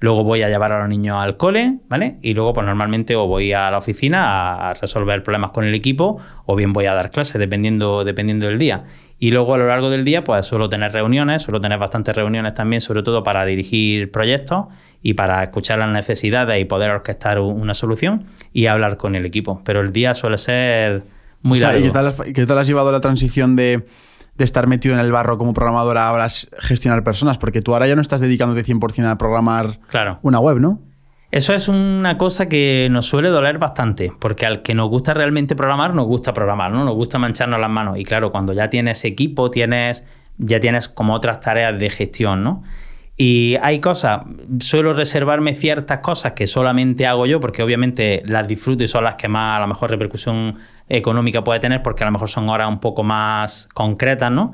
Luego voy a llevar a los niños al cole, ¿vale? Y luego, pues normalmente o voy a la oficina a resolver problemas con el equipo o bien voy a dar clases, dependiendo, dependiendo del día. Y luego a lo largo del día, pues suelo tener reuniones, suelo tener bastantes reuniones también, sobre todo para dirigir proyectos y para escuchar las necesidades y poder orquestar una solución y hablar con el equipo. Pero el día suele ser muy largo. ¿Y qué tal has llevado la transición de de estar metido en el barro como programador ahora gestionar personas? Porque tú ahora ya no estás dedicándote 100% a programar una web, ¿no? Eso es una cosa que nos suele doler bastante, porque al que nos gusta realmente programar, nos gusta programar, ¿no? Nos gusta mancharnos las manos. Y claro, cuando ya tienes equipo, tienes, ya tienes como otras tareas de gestión, ¿no? Y hay cosas, suelo reservarme ciertas cosas que solamente hago yo, porque obviamente las disfruto y son las que más a lo mejor repercusión económica puede tener, porque a lo mejor son horas un poco más concretas, ¿no?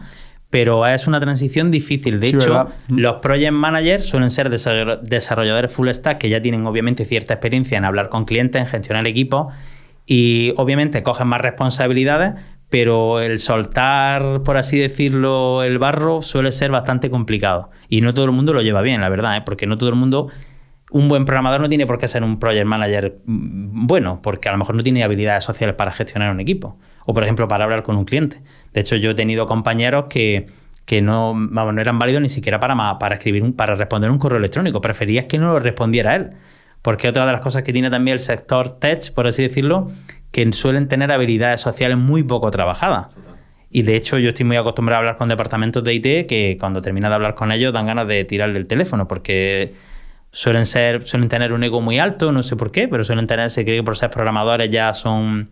Pero es una transición difícil. De hecho, los project managers suelen ser desarrolladores full stack que ya tienen obviamente cierta experiencia en hablar con clientes, en gestionar equipos y obviamente cogen más responsabilidades, pero el soltar, por así decirlo, el barro suele ser bastante complicado. Y no todo el mundo lo lleva bien, la verdad, ¿eh? porque no todo el mundo... Un buen programador no tiene por qué ser un project manager mm, bueno, porque a lo mejor no tiene habilidades sociales para gestionar un equipo. O, por ejemplo, para hablar con un cliente. De hecho, yo he tenido compañeros que, no, no eran válidos ni siquiera para, para, escribir un, para responder un correo electrónico. Preferías que no lo respondiera él. Porque otra de las cosas que tiene también el sector tech, por así decirlo, que suelen tener habilidades sociales muy poco trabajadas. Y de hecho yo estoy muy acostumbrado a hablar con departamentos de IT que cuando termina de hablar con ellos dan ganas de tirarle el teléfono porque suelen ser suelen tener un ego muy alto, no sé por qué, pero suelen tener, se cree que por ser programadores ya son,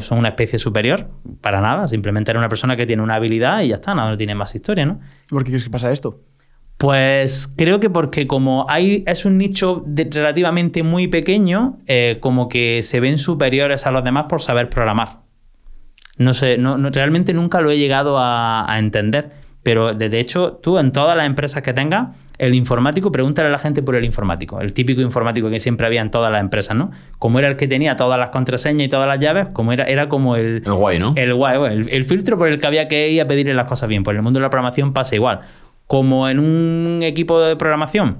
son una especie superior. Para nada, simplemente era una persona que tiene una habilidad y ya está, nada, no tiene más historia, ¿no? ¿Por qué crees que pasa esto? Pues creo que porque como hay, es un nicho relativamente muy pequeño, eh, como que se ven superiores a los demás por saber programar. No sé, no, realmente nunca lo he llegado a, entender. Pero de hecho, tú en todas las empresas que tengas, el informático, pregúntale a la gente por el informático, el típico informático que siempre había en todas las empresas, ¿no? Como era el que tenía todas las contraseñas y todas las llaves, como era, era como el... El guay, ¿no? El guay, el, el filtro por el que había que ir a pedirle las cosas bien. Pues en el mundo de la programación pasa igual como en un equipo de programación.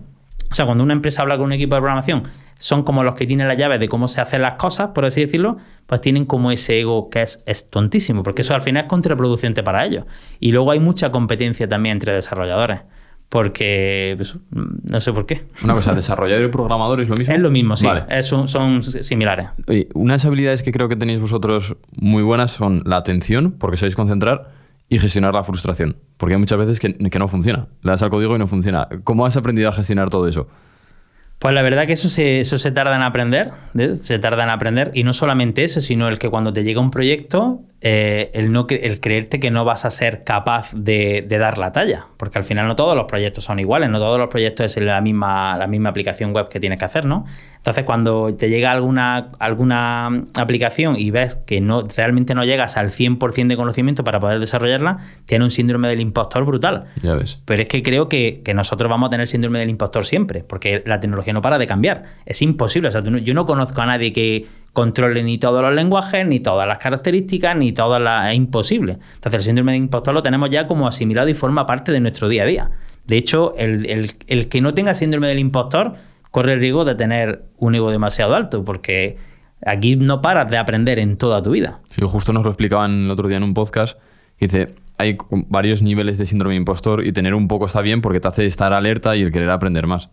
O sea, cuando una empresa habla con un equipo de programación, son como los que tienen la llave de cómo se hacen las cosas, por así decirlo, pues tienen como ese ego que es, es tontísimo, porque eso al final es contraproducente para ellos. Y luego hay mucha competencia también entre desarrolladores. Porque pues, no sé por qué. Una cosa, desarrollador y programador es lo mismo. Es lo mismo, sí. son similares. unas habilidades que creo que tenéis vosotros muy buenas son la atención, porque sabéis concentrar, y gestionar la frustración. Porque hay muchas veces que, no funciona. Le das al código y no funciona. ¿Cómo has aprendido a gestionar todo eso? Pues la verdad que eso se, eso se tarda en aprender, ¿eh? se tarda en aprender, y no solamente eso, sino el que cuando te llega un proyecto, eh, el, no, el creerte que no vas a ser capaz de, de, dar la talla, porque al final no todos los proyectos son iguales, no todos los proyectos es la misma, la misma aplicación web que tienes que hacer, ¿no? Entonces cuando te llega alguna, alguna aplicación y ves que no, realmente no llegas al 100% de conocimiento para poder desarrollarla, tiene un síndrome del impostor brutal. Ya ves. Pero es que creo que, que nosotros vamos a tener síndrome del impostor siempre, porque la tecnología no para de cambiar. Es imposible. O sea, yo no conozco a nadie que controle ni todos los lenguajes, ni todas las características, ni todas las... Es imposible. Entonces el síndrome de impostor lo tenemos ya como asimilado y forma parte de nuestro día a día. De hecho, el, el que no tenga síndrome del impostor corre el riesgo de tener un ego demasiado alto, porque aquí no paras de aprender en toda tu vida. Sí, justo nos lo explicaban el otro día en un podcast. Dice, hay varios niveles de síndrome de impostor y tener un poco está bien porque te hace estar alerta y el querer aprender más.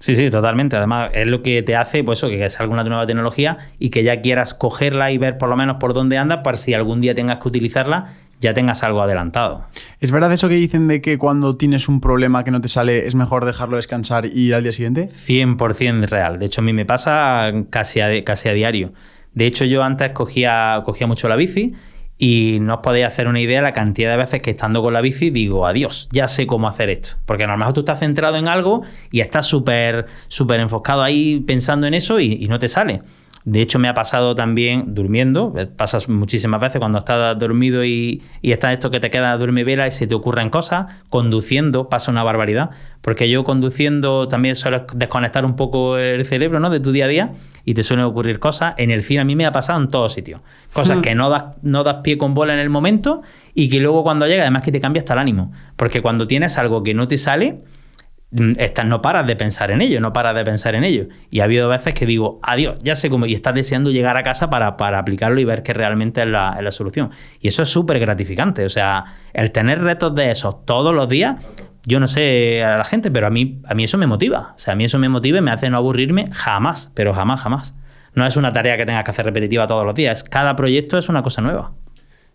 Sí, sí, totalmente. Además, es lo que te hace, pues eso, que salga una nueva tecnología y que ya quieras cogerla y ver por lo menos por dónde anda para si algún día tengas que utilizarla, ya tengas algo adelantado. ¿Es verdad eso que dicen de que cuando tienes un problema que no te sale es mejor dejarlo descansar y ir al día siguiente? 100% real. De hecho, a mí me pasa casi a, casi a diario. De hecho, yo antes cogía, cogía mucho la bici y no os podéis hacer una idea la cantidad de veces que estando con la bici digo, adiós, ya sé cómo hacer esto. Porque a lo mejor tú estás centrado en algo y estás súper súper enfocado ahí pensando en eso y, y no te sale. De hecho, me ha pasado también durmiendo, eh, pasas muchísimas veces cuando estás dormido y, y está esto que te queda dormir vela y se te ocurren cosas, conduciendo pasa una barbaridad, porque yo conduciendo también suelo desconectar un poco el cerebro ¿no? de tu día a día y te suelen ocurrir cosas. En el cine a mí me ha pasado en todos sitios, cosas que no das, no das pie con bola en el momento y que luego cuando llega además que te cambia hasta el ánimo, porque cuando tienes algo que no te sale, estás, no paras de pensar en ello, no paras de pensar en ello. Y ha habido veces que digo, adiós, ya sé cómo, y estás deseando llegar a casa para, para aplicarlo y ver que realmente es la, la solución. Y eso es súper gratificante. O sea, el tener retos de esos todos los días, yo no sé a la gente, pero a mí, a mí eso me motiva. O sea, a mí eso me motiva y me hace no aburrirme jamás, pero jamás, jamás. No es una tarea que tengas que hacer repetitiva todos los días. Cada proyecto es una cosa nueva.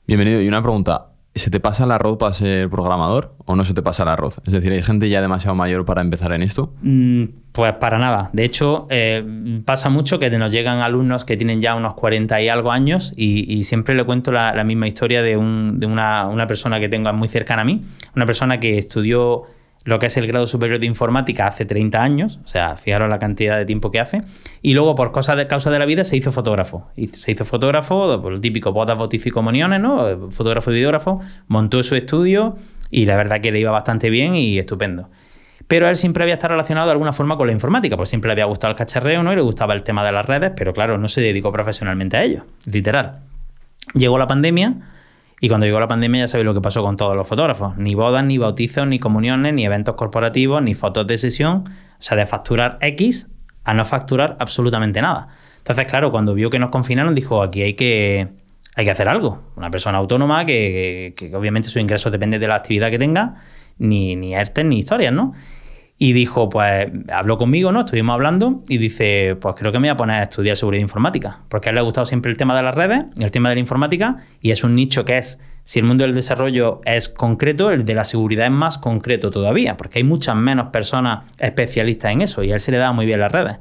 Bienvenido. Y una pregunta. ¿Se te pasa el arroz para ser programador o no se te pasa el arroz? Es decir, ¿hay gente ya demasiado mayor para empezar en esto? Mm, pues para nada. De hecho, eh, pasa mucho que nos llegan alumnos que tienen ya unos 40 y algo años y, siempre le cuento la, misma historia de, una, una, persona que tengo muy cercana a mí, una persona que estudió lo que es el grado superior de informática hace 30 años, o sea, fijaros la cantidad de tiempo que hace, y luego por cosas de causa de la vida se hizo fotógrafo. Y se hizo fotógrafo, por el típico bodas, bautizo y comuniones, ¿no? Fotógrafo y videógrafo, montó su estudio y la verdad que le iba bastante bien y estupendo. Pero él siempre había estado relacionado de alguna forma con la informática, porque siempre le había gustado el cacharreo, ¿no? Y le gustaba el tema de las redes, pero claro, no se dedicó profesionalmente a ello, literal. Llegó la pandemia y cuando llegó la pandemia ya sabéis lo que pasó con todos los fotógrafos. Ni bodas, ni bautizos, ni comuniones, ni eventos corporativos, ni fotos de sesión. O sea, de facturar X a no facturar absolutamente nada. Entonces, claro, cuando vio que nos confinaron, dijo, aquí hay que, hay que hacer algo. Una persona autónoma que, obviamente su ingreso depende de la actividad que tenga, ni, ni ni historias, ¿no? Y dijo, pues habló conmigo, ¿no? Estuvimos hablando y dice, pues creo que me voy a poner a estudiar seguridad informática, porque a él le ha gustado siempre el tema de las redes y el tema de la informática, y es un nicho que es, si el mundo del desarrollo es concreto, el de la seguridad es más concreto todavía, porque hay muchas menos personas especialistas en eso y a él se le da muy bien las redes.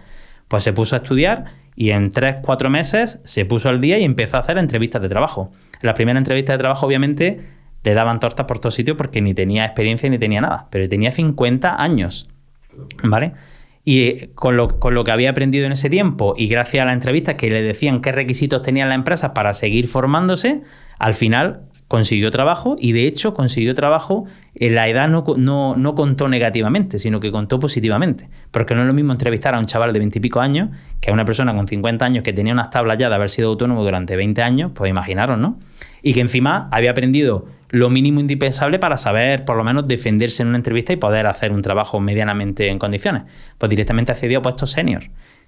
Pues se puso a estudiar y en tres, cuatro meses se puso al día y empezó a hacer entrevistas de trabajo. La primera entrevista de trabajo, obviamente, le daban tortas por todos sitios porque ni tenía experiencia ni tenía nada, pero tenía 50 años. ¿Vale? Y con lo, con lo, que había aprendido en ese tiempo y gracias a las entrevistas que le decían qué requisitos tenían las empresas para seguir formándose, al final consiguió trabajo y de hecho consiguió trabajo, en la edad no, no, no, contó negativamente, sino que contó positivamente. Porque no es lo mismo entrevistar a un chaval de 20 y pico años que a una persona con 50 años que tenía unas tablas ya de haber sido autónomo durante 20 años, pues imaginaros, ¿no? Y que encima había aprendido lo mínimo indispensable para saber, por lo menos, defenderse en una entrevista y poder hacer un trabajo medianamente en condiciones. Pues directamente accedió a puestos senior.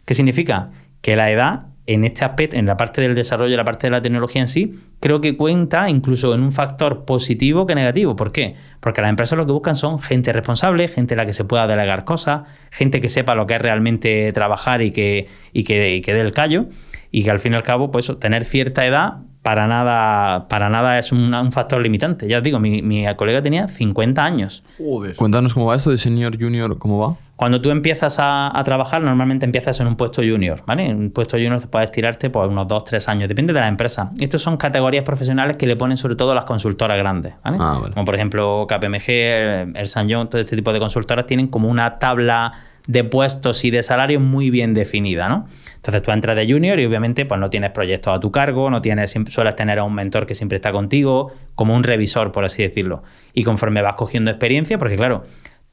¿Qué significa? Que la edad, en este aspecto, en la parte del desarrollo, la parte de la tecnología en sí, creo que cuenta incluso en un factor positivo que negativo. ¿Por qué? Porque las empresas lo que buscan son gente responsable, gente a la que se pueda delegar cosas, gente que sepa lo que es realmente trabajar y que, y que, y que dé el callo. Y que al fin y al cabo, pues eso, tener cierta edad para nada, para nada es un, un factor limitante. Ya os digo, mi, mi colega tenía 50 años. Joder. Cuéntanos cómo va esto de senior, junior, cómo va. Cuando tú empiezas a, a trabajar, normalmente empiezas en un puesto junior, ¿vale? En un puesto junior te puedes tirarte por unos 2, 3 años, depende de la empresa. Estas son categorías profesionales que le ponen sobre todo las consultoras grandes, ¿vale? Ah, vale. Como por ejemplo KPMG, el, el San John, todo este tipo de consultoras tienen como una tabla de puestos y de salarios muy bien definida, ¿no? Entonces tú entras de junior y obviamente pues no tienes proyectos a tu cargo, no tienes, sueles tener a un mentor que siempre está contigo, como un revisor, por así decirlo. Y conforme vas cogiendo experiencia, porque claro,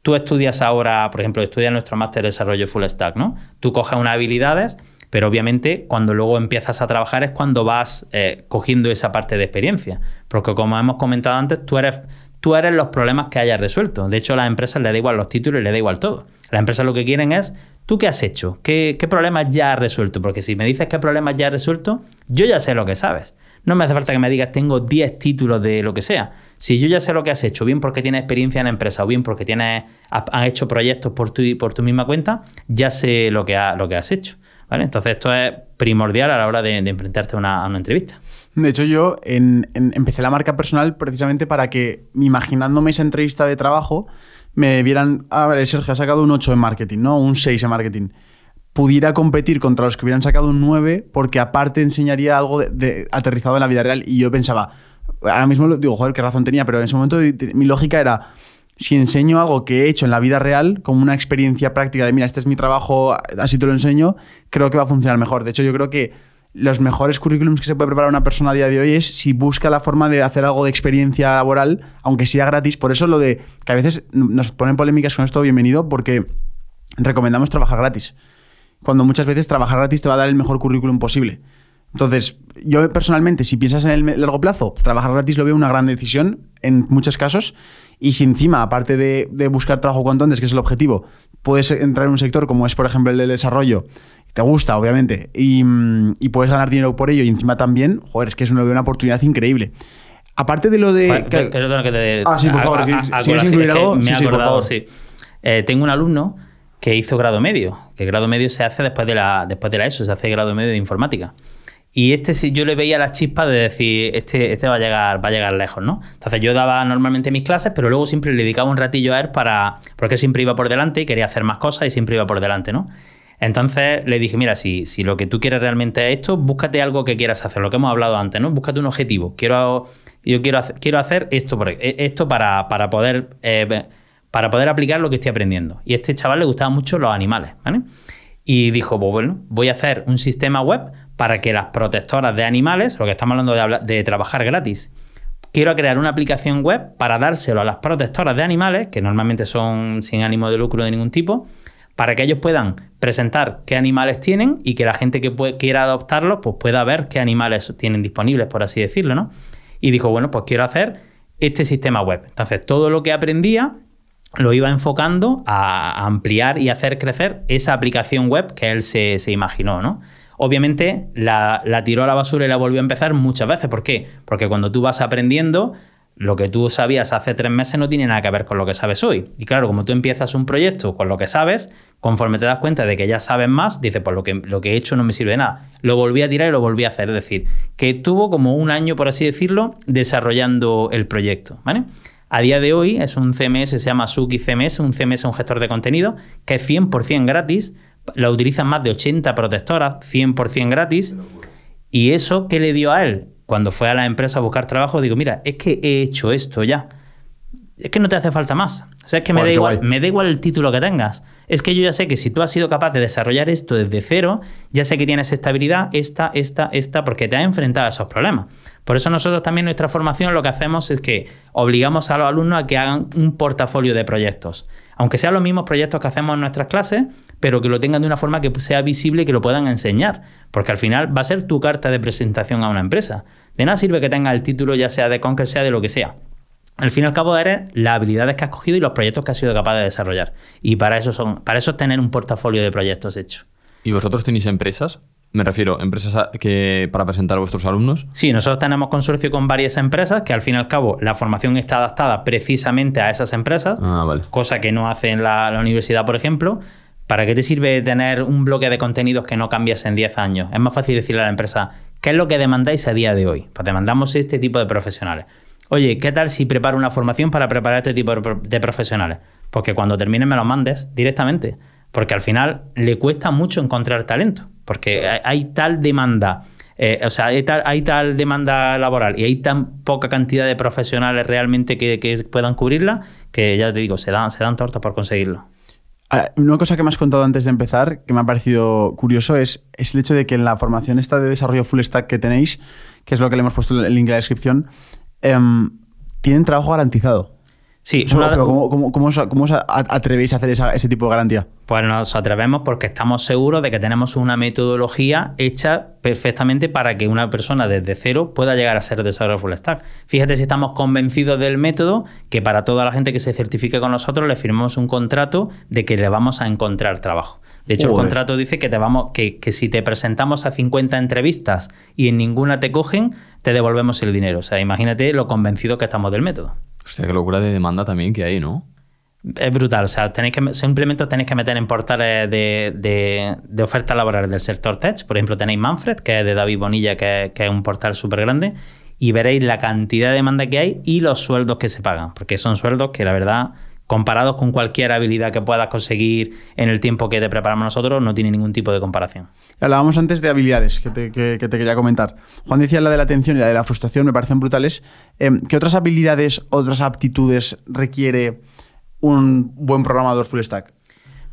tú estudias ahora, por ejemplo, estudias nuestro máster de desarrollo full stack, ¿no? Tú coges unas habilidades, pero obviamente cuando luego empiezas a trabajar es cuando vas eh, cogiendo esa parte de experiencia. Porque como hemos comentado antes, tú eres, tú eres los problemas que hayas resuelto. De hecho, a las empresas les da igual los títulos y les da igual todo. Las empresas lo que quieren es, ¿tú qué has hecho? ¿Qué, problemas ya has resuelto? Porque si me dices qué problemas ya has resuelto, yo ya sé lo que sabes. No me hace falta que me digas, tengo 10 títulos de lo que sea. Si yo ya sé lo que has hecho, bien porque tienes experiencia en la empresa o bien porque tienes, has, hecho proyectos por tu, por tu misma cuenta, ya sé lo que, ha- lo que has hecho. ¿vale? Entonces, esto es primordial a la hora de, de enfrentarte una, a una entrevista. De hecho, yo en- empecé la marca personal precisamente para que, imaginándome esa entrevista de trabajo, me vieran, a ver, Sergio ha sacado un 8 en marketing, ¿no? Un 6 en marketing. Pudiera competir contra los que hubieran sacado un 9 porque aparte enseñaría algo de, aterrizado en la vida real. Y yo pensaba, ahora mismo digo, joder, qué razón tenía, pero en ese momento mi lógica era, si enseño algo que he hecho en la vida real, como una experiencia práctica de, mira, este es mi trabajo, así te lo enseño, creo que va a funcionar mejor. De hecho, yo creo que los mejores currículums que se puede preparar una persona a día de hoy es si busca la forma de hacer algo de experiencia laboral, aunque sea gratis. Por eso lo de que a veces nos ponen polémicas con esto, bienvenido, porque recomendamos trabajar gratis. Cuando muchas veces trabajar gratis te va a dar el mejor currículum posible. Entonces, yo personalmente, si piensas en el largo plazo, trabajar gratis lo veo una gran decisión en muchos casos. Y si encima, aparte de, de buscar trabajo cuanto antes, que es el objetivo, puedes entrar en un sector como es, por ejemplo, el del desarrollo, te gusta, obviamente, y, y puedes ganar dinero por ello, y encima también, joder, es que es una, una oportunidad increíble. Aparte de lo de... Que- te. Ah, sí, por favor, si- a- quieres incluir algo, Me sí, he por acordado, favor. sí. Eh, tengo un alumno que hizo grado medio, que grado medio se hace después de la, después de la ESO, se hace grado medio de informática. Y este sí, yo le veía la chispa de decir, este, este va a llegar, va a llegar lejos, ¿no? Entonces yo daba normalmente mis clases, pero luego siempre le dedicaba un ratillo a él para. porque siempre iba por delante y quería hacer más cosas y siempre iba por delante, ¿no? Entonces le dije, mira, si, si lo que tú quieres realmente es esto, búscate algo que quieras hacer, lo que hemos hablado antes, ¿no? Búscate un objetivo. Quiero, yo quiero, hacer, quiero hacer esto, e- esto para, para poder. eh, para poder aplicar lo que estoy aprendiendo. Y a este chaval le gustaban mucho los animales, ¿vale? Y dijo, pues bueno, voy a hacer un sistema web para que las protectoras de animales, lo que estamos hablando de, trabajar gratis, quiero crear una aplicación web para dárselo a las protectoras de animales, que normalmente son sin ánimo de lucro de ningún tipo, para que ellos puedan presentar qué animales tienen y que la gente que quiera adoptarlos pues pueda ver qué animales tienen disponibles, por así decirlo, ¿no? Y dijo, bueno, pues quiero hacer este sistema web. Entonces, todo lo que aprendía lo iba enfocando a ampliar y hacer crecer esa aplicación web que él se, se imaginó, ¿no? Obviamente la, tiró a la basura y la volvió a empezar muchas veces. ¿Por qué? Porque cuando tú vas aprendiendo, lo que tú sabías hace tres meses no tiene nada que ver con lo que sabes hoy. Y claro, como tú empiezas un proyecto con lo que sabes, conforme te das cuenta de que ya sabes más, dices, pues lo que, lo que he hecho no me sirve de nada. Lo volví a tirar y lo volví a hacer. Es decir, que tuvo como un año, por así decirlo, desarrollando el proyecto, ¿vale? A día de hoy es un CMS, se llama Suki CMS, un CMS, un gestor de contenido, que es 100% gratis, lo utilizan más de 80 protectoras, 100% gratis. ¿Y eso qué le dio a él? Cuando fue a la empresa a buscar trabajo, digo, mira, es que he hecho esto ya. Es que no te hace falta más. O sea, es que me, da igual, guay. me da igual el título que tengas. Es que yo ya sé que si tú has sido capaz de desarrollar esto desde cero, ya sé que tienes estabilidad, esta, esta, esta, porque te has enfrentado a esos problemas. Por eso nosotros también en nuestra formación lo que hacemos es que obligamos a los alumnos a que hagan un portafolio de proyectos. Aunque sean los mismos proyectos que hacemos en nuestras clases, pero que lo tengan de una forma que sea visible y que lo puedan enseñar. Porque al final va a ser tu carta de presentación a una empresa. De nada sirve que tengas el título ya sea de Conquer, sea de lo que sea. Al fin y al cabo eres las habilidades que has cogido y los proyectos que has sido capaz de desarrollar. Y para eso, son, para eso es tener un portafolio de proyectos hecho. ¿Y vosotros tenéis empresas? Me refiero, empresas a- que para presentar a vuestros alumnos. Sí, nosotros tenemos consorcio con varias empresas que al fin y al cabo la formación está adaptada precisamente a esas empresas, Ah, vale. cosa que no hace en la, la universidad, por ejemplo. ¿Para qué te sirve tener un bloque de contenidos que no cambias en 10 años? Es más fácil decirle a la empresa, ¿qué es lo que demandáis a día de hoy? Pues demandamos este tipo de profesionales. Oye, ¿qué tal si preparo una formación para preparar este tipo de profesionales? Porque cuando termines me lo mandes directamente. Porque al final le cuesta mucho encontrar talento. Porque hay, tal demanda eh, o sea, hay tal, demanda laboral y hay tan poca cantidad de profesionales realmente que, puedan cubrirla que ya te digo, se dan, se dan tortas por conseguirlo. Ah, una cosa que me has contado antes de empezar, que me ha parecido curioso, es, es, el hecho de que en la formación esta de desarrollo full stack que tenéis, que es lo que le hemos puesto el link en la descripción, em, tienen trabajo garantizado. Sí, ¿cómo, os, atrevéis a hacer ese tipo de garantía? Pues nos atrevemos porque estamos seguros de que tenemos una metodología hecha perfectamente para que una persona desde cero pueda llegar a ser desarrollador full stack. Fíjate si estamos convencidos del método, que para toda la gente que se certifique con nosotros le firmamos un contrato de que le vamos a encontrar trabajo. De hecho, el contrato dice que, te vamos, que, que si te presentamos a 50 entrevistas y en ninguna te cogen, te devolvemos el dinero. O sea, imagínate lo convencido que estamos del método. Hostia, qué locura de demanda también que hay, ¿no? Es brutal, o sea, tenéis que, simplemente tenéis que meter en portales de, de, ofertas laborales del sector tech. Por ejemplo, tenéis Manfred, que es de David Bonilla, que, que es un portal súper grande, y veréis la cantidad de demanda que hay y los sueldos que se pagan, porque son sueldos que la verdad comparados con cualquier habilidad que puedas conseguir en el tiempo que te preparamos nosotros, no tiene ningún tipo de comparación. Hablábamos antes de habilidades que te, quería comentar. Juan decía la de la atención y la de la frustración, me parecen brutales. Em, ¿Qué otras habilidades, otras aptitudes requiere un buen programador full stack?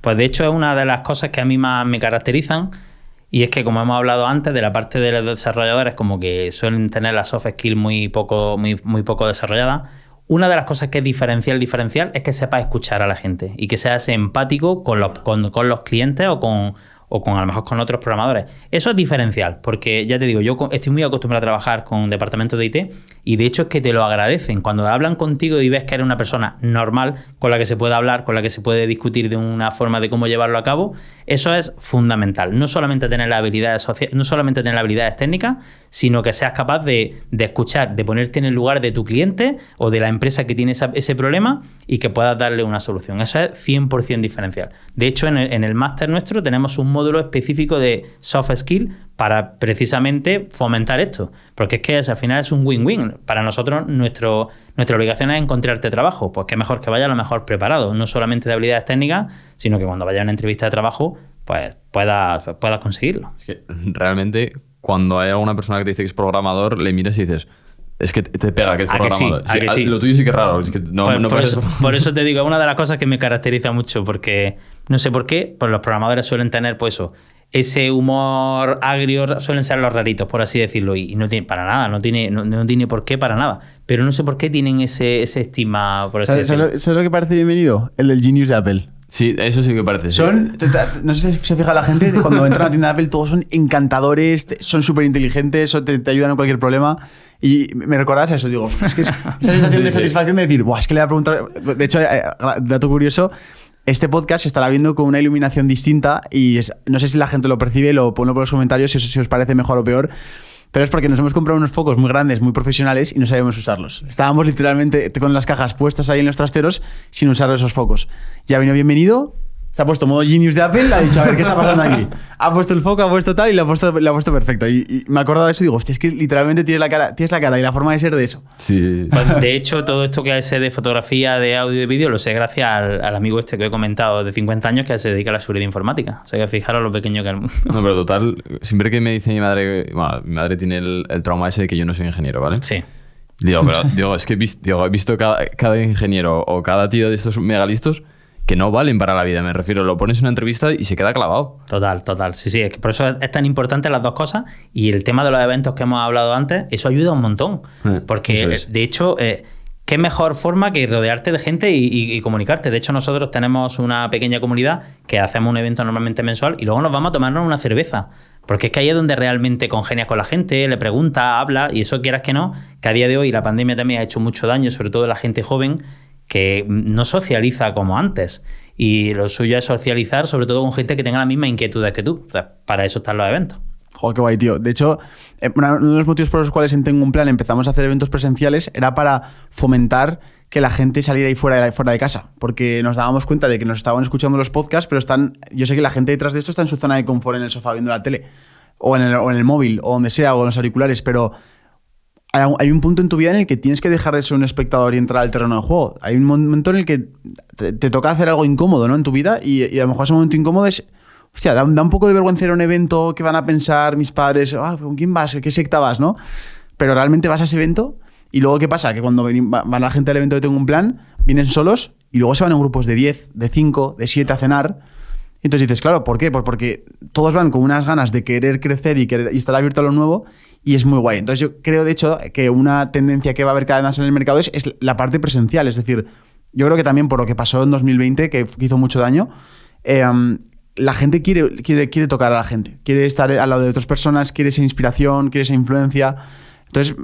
Pues de hecho es una de las cosas que a mí más me caracterizan. Y es que, como hemos hablado antes, de la parte de los desarrolladores, como que suelen tener la soft skill muy poco, muy, muy poco desarrollada una de las cosas que es diferencial, diferencial, es que sepa escuchar a la gente y que seas empático con los, con, con los clientes o con, o con a lo mejor con otros programadores. Eso es diferencial, porque ya te digo, yo estoy muy acostumbrado a trabajar con departamentos de IT y de hecho es que te lo agradecen. Cuando hablan contigo y ves que eres una persona normal con la que se puede hablar, con la que se puede discutir de una forma de cómo llevarlo a cabo, eso es fundamental. No solamente tener las habilidades no solamente tener habilidades técnicas, sino que seas capaz de, escuchar, de ponerte en el lugar de tu cliente o de la empresa que tiene ese problema y que puedas darle una solución. Eso es 100% diferencial. De hecho, en el, en el máster nuestro tenemos un módulo específico de soft skill para precisamente fomentar esto. Porque es que al final es un win-win. Para nosotros, nuestro, nuestra obligación es encontrarte trabajo. Pues qué mejor que vaya lo mejor preparado, no solamente de habilidades técnicas, sino que cuando vaya a una entrevista de trabajo, pues puedas pueda conseguirlo. Es que realmente, cuando hay alguna persona que te dice que es programador, le miras y dices. Es que te pega que es programador. Lo tuyo sí que es raro. por, eso, te digo, es una de las cosas que me caracteriza mucho, porque no sé por qué, pues los programadores suelen tener, pues eso, ese humor agrio suelen ser los raritos, por así decirlo, y, no tiene para nada, no tiene, no, tiene por qué para nada. Pero no sé por qué tienen ese, ese estima, por así ¿Sabes, decirlo. ¿Sabes lo que parece bienvenido? El del Genius de Apple. Sí, eso sí que parece. Son, no sé si se fija la gente, cuando entran a la tienda de Apple todos son encantadores, son súper inteligentes, te, te, ayudan en cualquier problema. Y me recordás eso, digo, es que es, esa sensación de satisfacción de decir, Buah, es que le voy a preguntar. De hecho, eh, dato curioso, este podcast se estará viendo con una iluminación distinta y no sé si la gente lo percibe, lo pongo por los comentarios si, si os parece mejor o peor. Pero es porque nos hemos comprado unos focos muy grandes, muy profesionales y no sabemos usarlos. Estábamos literalmente con las cajas puestas ahí en los trasteros sin usar esos focos. Ya vino bienvenido, se ha puesto modo genius de Apple, ha dicho, a ver, ¿qué está pasando aquí? Ha puesto el foco, ha puesto tal y lo ha puesto, ha puesto perfecto. Y, me he acordado de eso y digo, hostia, es que literalmente tienes la, cara, tienes la cara y la forma de ser de eso. Sí. Pues, de hecho, todo esto que sé de fotografía, de audio y de vídeo, lo sé gracias al, amigo este que he comentado de 50 años que se dedica a la seguridad informática. O sea, que fijaros lo pequeño que es No, pero total, siempre que me dice mi madre, bueno, mi madre tiene el, trauma ese de que yo no soy ingeniero, ¿vale? Sí. Digo, pero digo, es que he visto, he visto cada, cada ingeniero o cada tío de estos megalistos que no valen para la vida, me refiero. Lo pones en una entrevista y se queda clavado. Total, total. Sí, sí, es que por eso es tan importante las dos cosas. Y el tema de los eventos que hemos hablado antes, eso ayuda un montón. Eh, porque, de hecho, eh, qué mejor forma que rodearte de gente y, comunicarte. De hecho, nosotros tenemos una pequeña comunidad que hacemos un evento normalmente mensual y luego nos vamos a tomarnos una cerveza. Porque es que ahí es donde realmente congenias con la gente, le pregunta, habla, y eso quieras que no, que a día de hoy la pandemia también ha hecho mucho daño, sobre todo a la gente joven, que no socializa como antes. Y lo suyo es socializar, sobre todo con gente que tenga la misma inquietud que tú. para eso están los eventos. Joder, qué guay, tío. De hecho, eh, uno de los motivos por los cuales en Tengo un Plan empezamos a hacer eventos presenciales era para fomentar que la gente saliera ahí fuera de, fuera de casa, porque nos dábamos cuenta de que nos estaban escuchando los podcasts, pero están, yo sé que la gente detrás de esto está en su zona de confort en el sofá viendo la tele, o en el, o en el móvil, o donde sea, o en los auriculares, pero hay, un punto en tu vida en el que tienes que dejar de ser un espectador y entrar al terreno del juego. Hay un momento en el que te, toca hacer algo incómodo ¿no? en tu vida y, y a lo mejor ese momento incómodo es hostia, da, da, un poco de vergüenza ir a un evento que van a pensar mis padres, ah, ¿con quién vas? ¿Qué secta vas? ¿no? Pero realmente vas a ese evento y luego, ¿qué pasa? Que cuando van la gente al evento que tengo un plan, vienen solos y luego se van en grupos de 10, de 5, de 7 a cenar. Entonces dices, claro, ¿por qué? Pues porque todos van con unas ganas de querer crecer y, y estar abierto a lo nuevo y es muy guay. Entonces yo creo, de hecho, que una tendencia que va a haber cada vez más en el mercado es, es la parte presencial. Es decir, yo creo que también por lo que pasó en 2020, que hizo mucho daño, eh, la gente quiere, quiere, quiere tocar a la gente, quiere estar al lado de otras personas, quiere esa inspiración, quiere esa influencia. Entonces,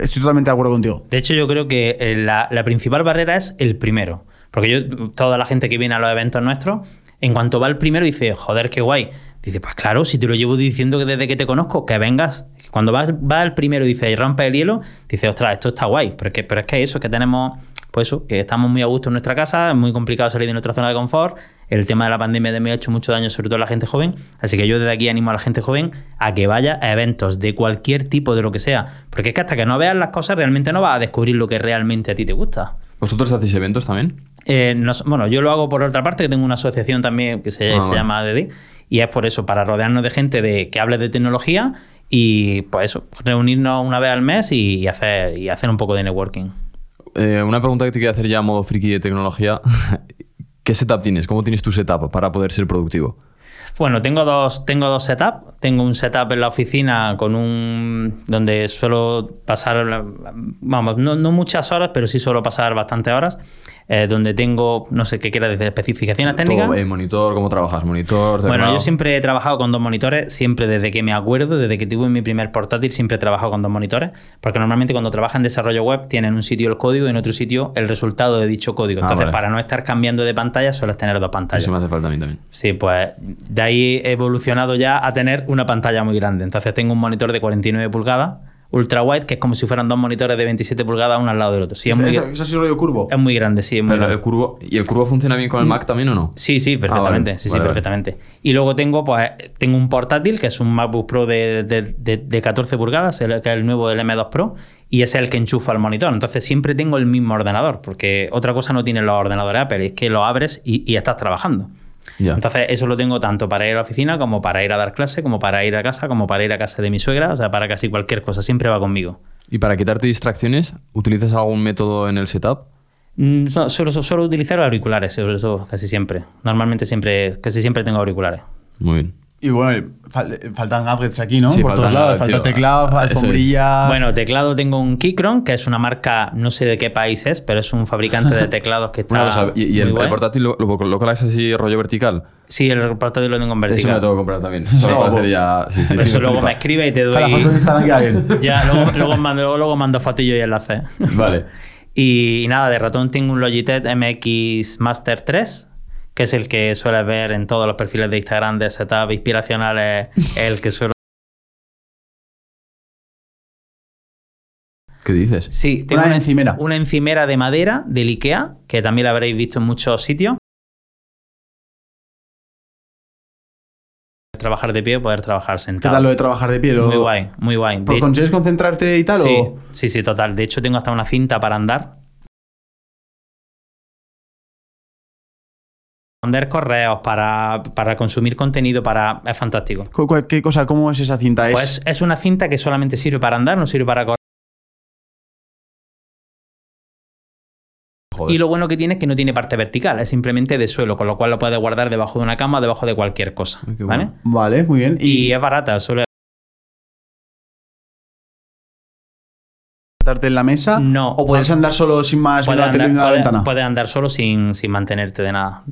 estoy totalmente de acuerdo contigo. De hecho, yo creo que eh, la, la, principal barrera es el primero. Porque yo, toda la gente que viene a los eventos nuestros, en cuanto va el primero, dice, joder, qué guay. Dice, pues claro, si te lo llevo diciendo que desde que te conozco, que vengas. Cuando vas, va el primero y dice, y rompe el hielo, dice, ostras, esto está guay. Pero es que, pero es que eso, que tenemos, pues eso, que estamos muy a gusto en nuestra casa, es muy complicado salir de nuestra zona de confort. El tema de la pandemia me ha hecho mucho daño, sobre todo a la gente joven. Así que yo desde aquí animo a la gente joven a que vaya a eventos de cualquier tipo, de lo que sea. Porque es que hasta que no veas las cosas, realmente no vas a descubrir lo que realmente a ti te gusta. ¿Vosotros hacéis eventos también? Eh, no, bueno, yo lo hago por otra parte, que tengo una asociación también que se, ah, se bueno. llama ADD, y es por eso, para rodearnos de gente de, que hable de tecnología y pues eso, reunirnos una vez al mes y, y hacer, y hacer un poco de networking. Eh, una pregunta que te quiero hacer ya a modo friki de tecnología. ¿Qué setup tienes? ¿Cómo tienes tu setup para poder ser productivo? Bueno, tengo dos, tengo dos setups. Tengo un setup en la oficina con un. donde suelo pasar. Vamos, no, no muchas horas, pero sí suelo pasar bastantes horas. Eh, donde tengo, no sé qué quiera decir, especificaciones técnicas. ¿Todo, eh, monitor, ¿cómo trabajas? ¿Monitor? Bueno, yo siempre he trabajado con dos monitores, siempre desde que me acuerdo, desde que tuve mi primer portátil, siempre he trabajado con dos monitores, porque normalmente cuando trabajas en desarrollo web tienen un sitio el código y en otro sitio el resultado de dicho código. Entonces, ah, vale. para no estar cambiando de pantalla, sueles tener dos pantallas. Eso me hace falta a mí también. Sí, pues de ahí he evolucionado ya a tener una pantalla muy grande. Entonces, tengo un monitor de 49 pulgadas ultra wide, que es como si fueran dos monitores de 27 pulgadas uno al lado del otro. Sí, es muy, ¿Eso, ¿Eso, sí rollo curvo? Es muy grande, sí. Es muy Pero el curvo, ¿Y el curvo funciona bien con el Mac también o no? Sí, sí, perfectamente. Ah, vale. Sí, sí, vale, perfectamente. Y luego tengo, pues, tengo un portátil que es un MacBook Pro de, de, de, de 14 pulgadas, el, que es el nuevo del M2 Pro, y es el que enchufa el monitor. Entonces siempre tengo el mismo ordenador, porque otra cosa no tienen los ordenadores Apple, es que lo abres y, y estás trabajando. Yeah. Entonces, eso lo tengo tanto para ir a la oficina, como para ir a dar clase, como para ir a casa, como para ir a casa de mi suegra, o sea, para casi cualquier cosa, siempre va conmigo. ¿Y para quitarte distracciones, utilizas algún método en el setup? Mm, no, solo, solo utilizar auriculares, eso casi siempre. Normalmente siempre, casi siempre tengo auriculares. Muy bien. Y bueno, fal faltan gadgets aquí, ¿no? Sí, Por todos lados. Falta sí, teclado, alfombrilla. Bueno, teclado tengo un Keychron, que es una marca, no sé de qué país es, pero es un fabricante de teclados que está. Una cosa, ¿y, y el, el, portátil lo, lo, lo colocas así rollo vertical? Sí, el portátil lo tengo en vertical. Eso me lo tengo que comprar también. Eso, no, ya, sí, sí, Eso luego me escribe y te doy. Para las fotos queda bien. Ya, luego, luego, mando, luego, luego mando fotillo y enlace. Vale. Y, y, nada, de ratón tengo un Logitech MX Master 3, que es el que sueles ver en todos los perfiles de Instagram de setup inspiracionales, el que suelo. ¿Qué dices? Sí, tengo una, una encimera. Una encimera de madera del IKEA, que también la habréis visto en muchos sitios. trabajar de pie o poder trabajar sentado. ¿Qué tal lo de trabajar de pie? Lo... Muy guay, muy guay. ¿Por consigues concentrarte y tal? Sí, o... sí, sí, total. De hecho, tengo hasta una cinta para andar. Responder correos, para, para consumir contenido, para es fantástico. ¿Qué cosa? ¿Cómo es esa cinta? ¿Es... Pues es una cinta que solamente sirve para andar, no sirve para correr. Joder. Y lo bueno que tiene es que no tiene parte vertical, es simplemente de suelo, con lo cual lo puedes guardar debajo de una cama, debajo de cualquier cosa. ¿vale? Vale, muy bien. Y, y es barata, suele sentarte en la mesa? No. ¿O puedes andar solo sin más puedes andar, andar, la puede, ventana? Puedes andar solo sin, sin mantenerte de nada.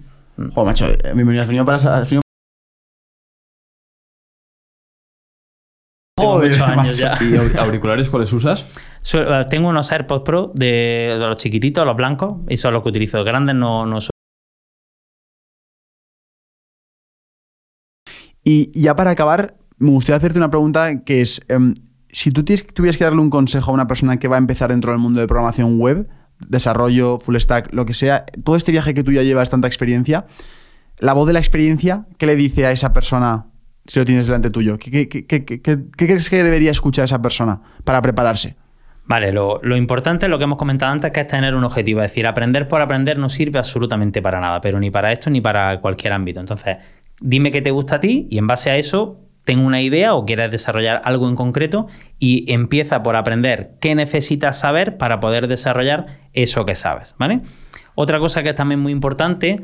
Joder, macho, eh, bienvenido al venido para... Has venido... Tengo años ya. ¿Y auriculares cuáles usas? Eh, tengo unos AirPods Pro de los chiquititos, los blancos, y son los que utilizo. Grandes no, no son. Y ya para acabar, me gustaría hacerte una pregunta que es, um, si tú tienes, tuvieras que darle un consejo a una persona que va a empezar dentro del mundo de programación web, desarrollo, full stack, lo que sea, todo este viaje que tú ya llevas, tanta experiencia, la voz de la experiencia, ¿qué le dice a esa persona si lo tienes delante tuyo? ¿Qué, crees que debería escuchar esa persona para prepararse? Vale, lo, lo importante es lo que hemos comentado antes, que es tener un objetivo. Es decir, aprender por aprender no sirve absolutamente para nada, pero ni para esto ni para cualquier ámbito. Entonces, dime qué te gusta a ti y en base a eso, tengo una idea o quieres desarrollar algo en concreto y empieza por aprender qué necesitas saber para poder desarrollar eso que sabes, ¿vale? Otra cosa que es también muy importante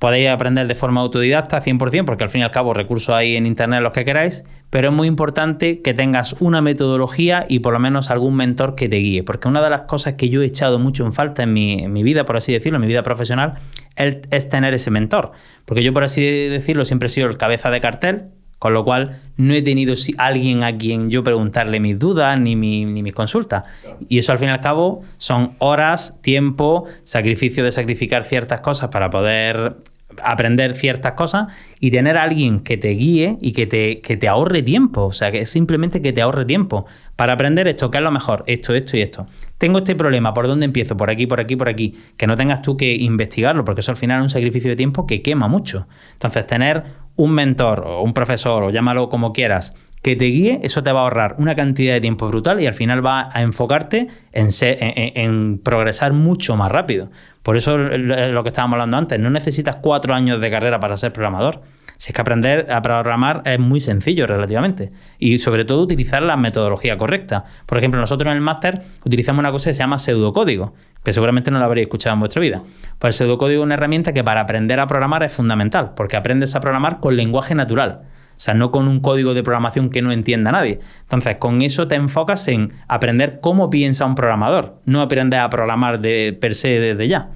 Podéis aprender de forma autodidacta 100%, porque al fin y al cabo recursos hay en internet los que queráis, pero es muy importante que tengas una metodología y por lo menos algún mentor que te guíe, porque una de las cosas que yo he echado mucho en falta en mi, vida, por así decirlo, en mi vida profesional, es, es tener ese mentor. Porque yo, por así decirlo, siempre he sido el cabeza de cartel, con lo cual no he tenido si- alguien a quien yo preguntarle mis dudas ni, mi- ni mis consultas. Y eso al fin y al cabo son horas, tiempo, sacrificio de sacrificar ciertas cosas para poder aprender ciertas cosas y tener a alguien que te guíe y que te, que te ahorre tiempo. O sea, que simplemente que te ahorre tiempo para aprender esto, que es lo mejor, esto, esto y esto. Tengo este problema, ¿por dónde empiezo? Por aquí, por aquí, por aquí. Que no tengas tú que investigarlo, porque eso al final es un sacrificio de tiempo que quema mucho. Entonces, tener un mentor o un profesor, o llámalo como quieras, que te guíe, eso te va a ahorrar una cantidad de tiempo brutal y al final va a enfocarte en, ser- en- progresar mucho más rápido. Por eso lo lo que estábamos hablando antes, no necesitas cuatro años de carrera para ser programador. Si es que aprender a programar es muy sencillo relativamente. Y sobre todo utilizar la metodología correcta. Por ejemplo, nosotros en el máster utilizamos una cosa que se llama pseudocódigo, que seguramente no lo habréis escuchado en vuestra vida. Pues el pseudocódigo es una herramienta que para aprender a programar es fundamental, porque aprendes a programar con lenguaje natural. O sea, no con un código de programación que no entienda nadie. Entonces, con eso te enfocas en aprender cómo piensa un programador, no aprender a programar de per se desde ya.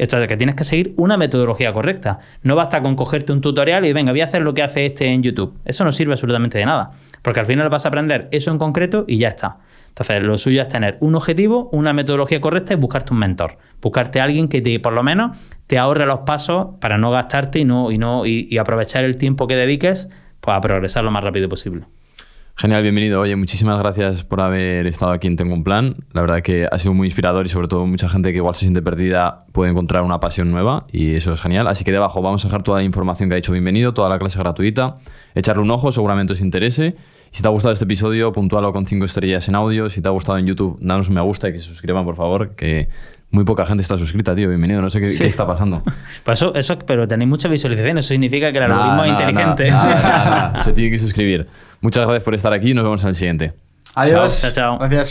Esto es que tienes que seguir una metodología correcta. No basta con cogerte un tutorial y venga, voy a hacer lo que hace este en YouTube. Eso no sirve absolutamente de nada. Porque al final vas a aprender eso en concreto y ya está. Entonces, lo suyo es tener un objetivo, una metodología correcta y buscarte un mentor. Buscarte a alguien que te, por lo menos te ahorre los pasos para no gastarte y, no, y, no, y aprovechar el tiempo que dediques pues, a progresar lo más rápido posible. Genial, bienvenido. Oye, muchísimas gracias por haber estado aquí en Tengo un Plan. La verdad que ha sido muy inspirador y sobre todo mucha gente que igual se siente perdida puede encontrar una pasión nueva y eso es genial. Así que debajo vamos a dejar toda la información que ha dicho bienvenido, toda la clase gratuita. Echarle un ojo, seguramente os interese. Si te ha gustado este episodio, puntúalo con 5 estrellas en audio. Si te ha gustado en YouTube, danos un me gusta y que se suscriban, por favor, que muy poca gente está suscrita, tío. Bienvenido. No sé qué, Sí. qué está pasando. Pues eso, eso, pero tenéis muchas visualizaciones. Eso significa que el algoritmo es Nada, inteligente. Se tiene que suscribir. Muchas gracias por estar aquí y nos vemos en el siguiente. Adiós. Chao, chao. Gracias.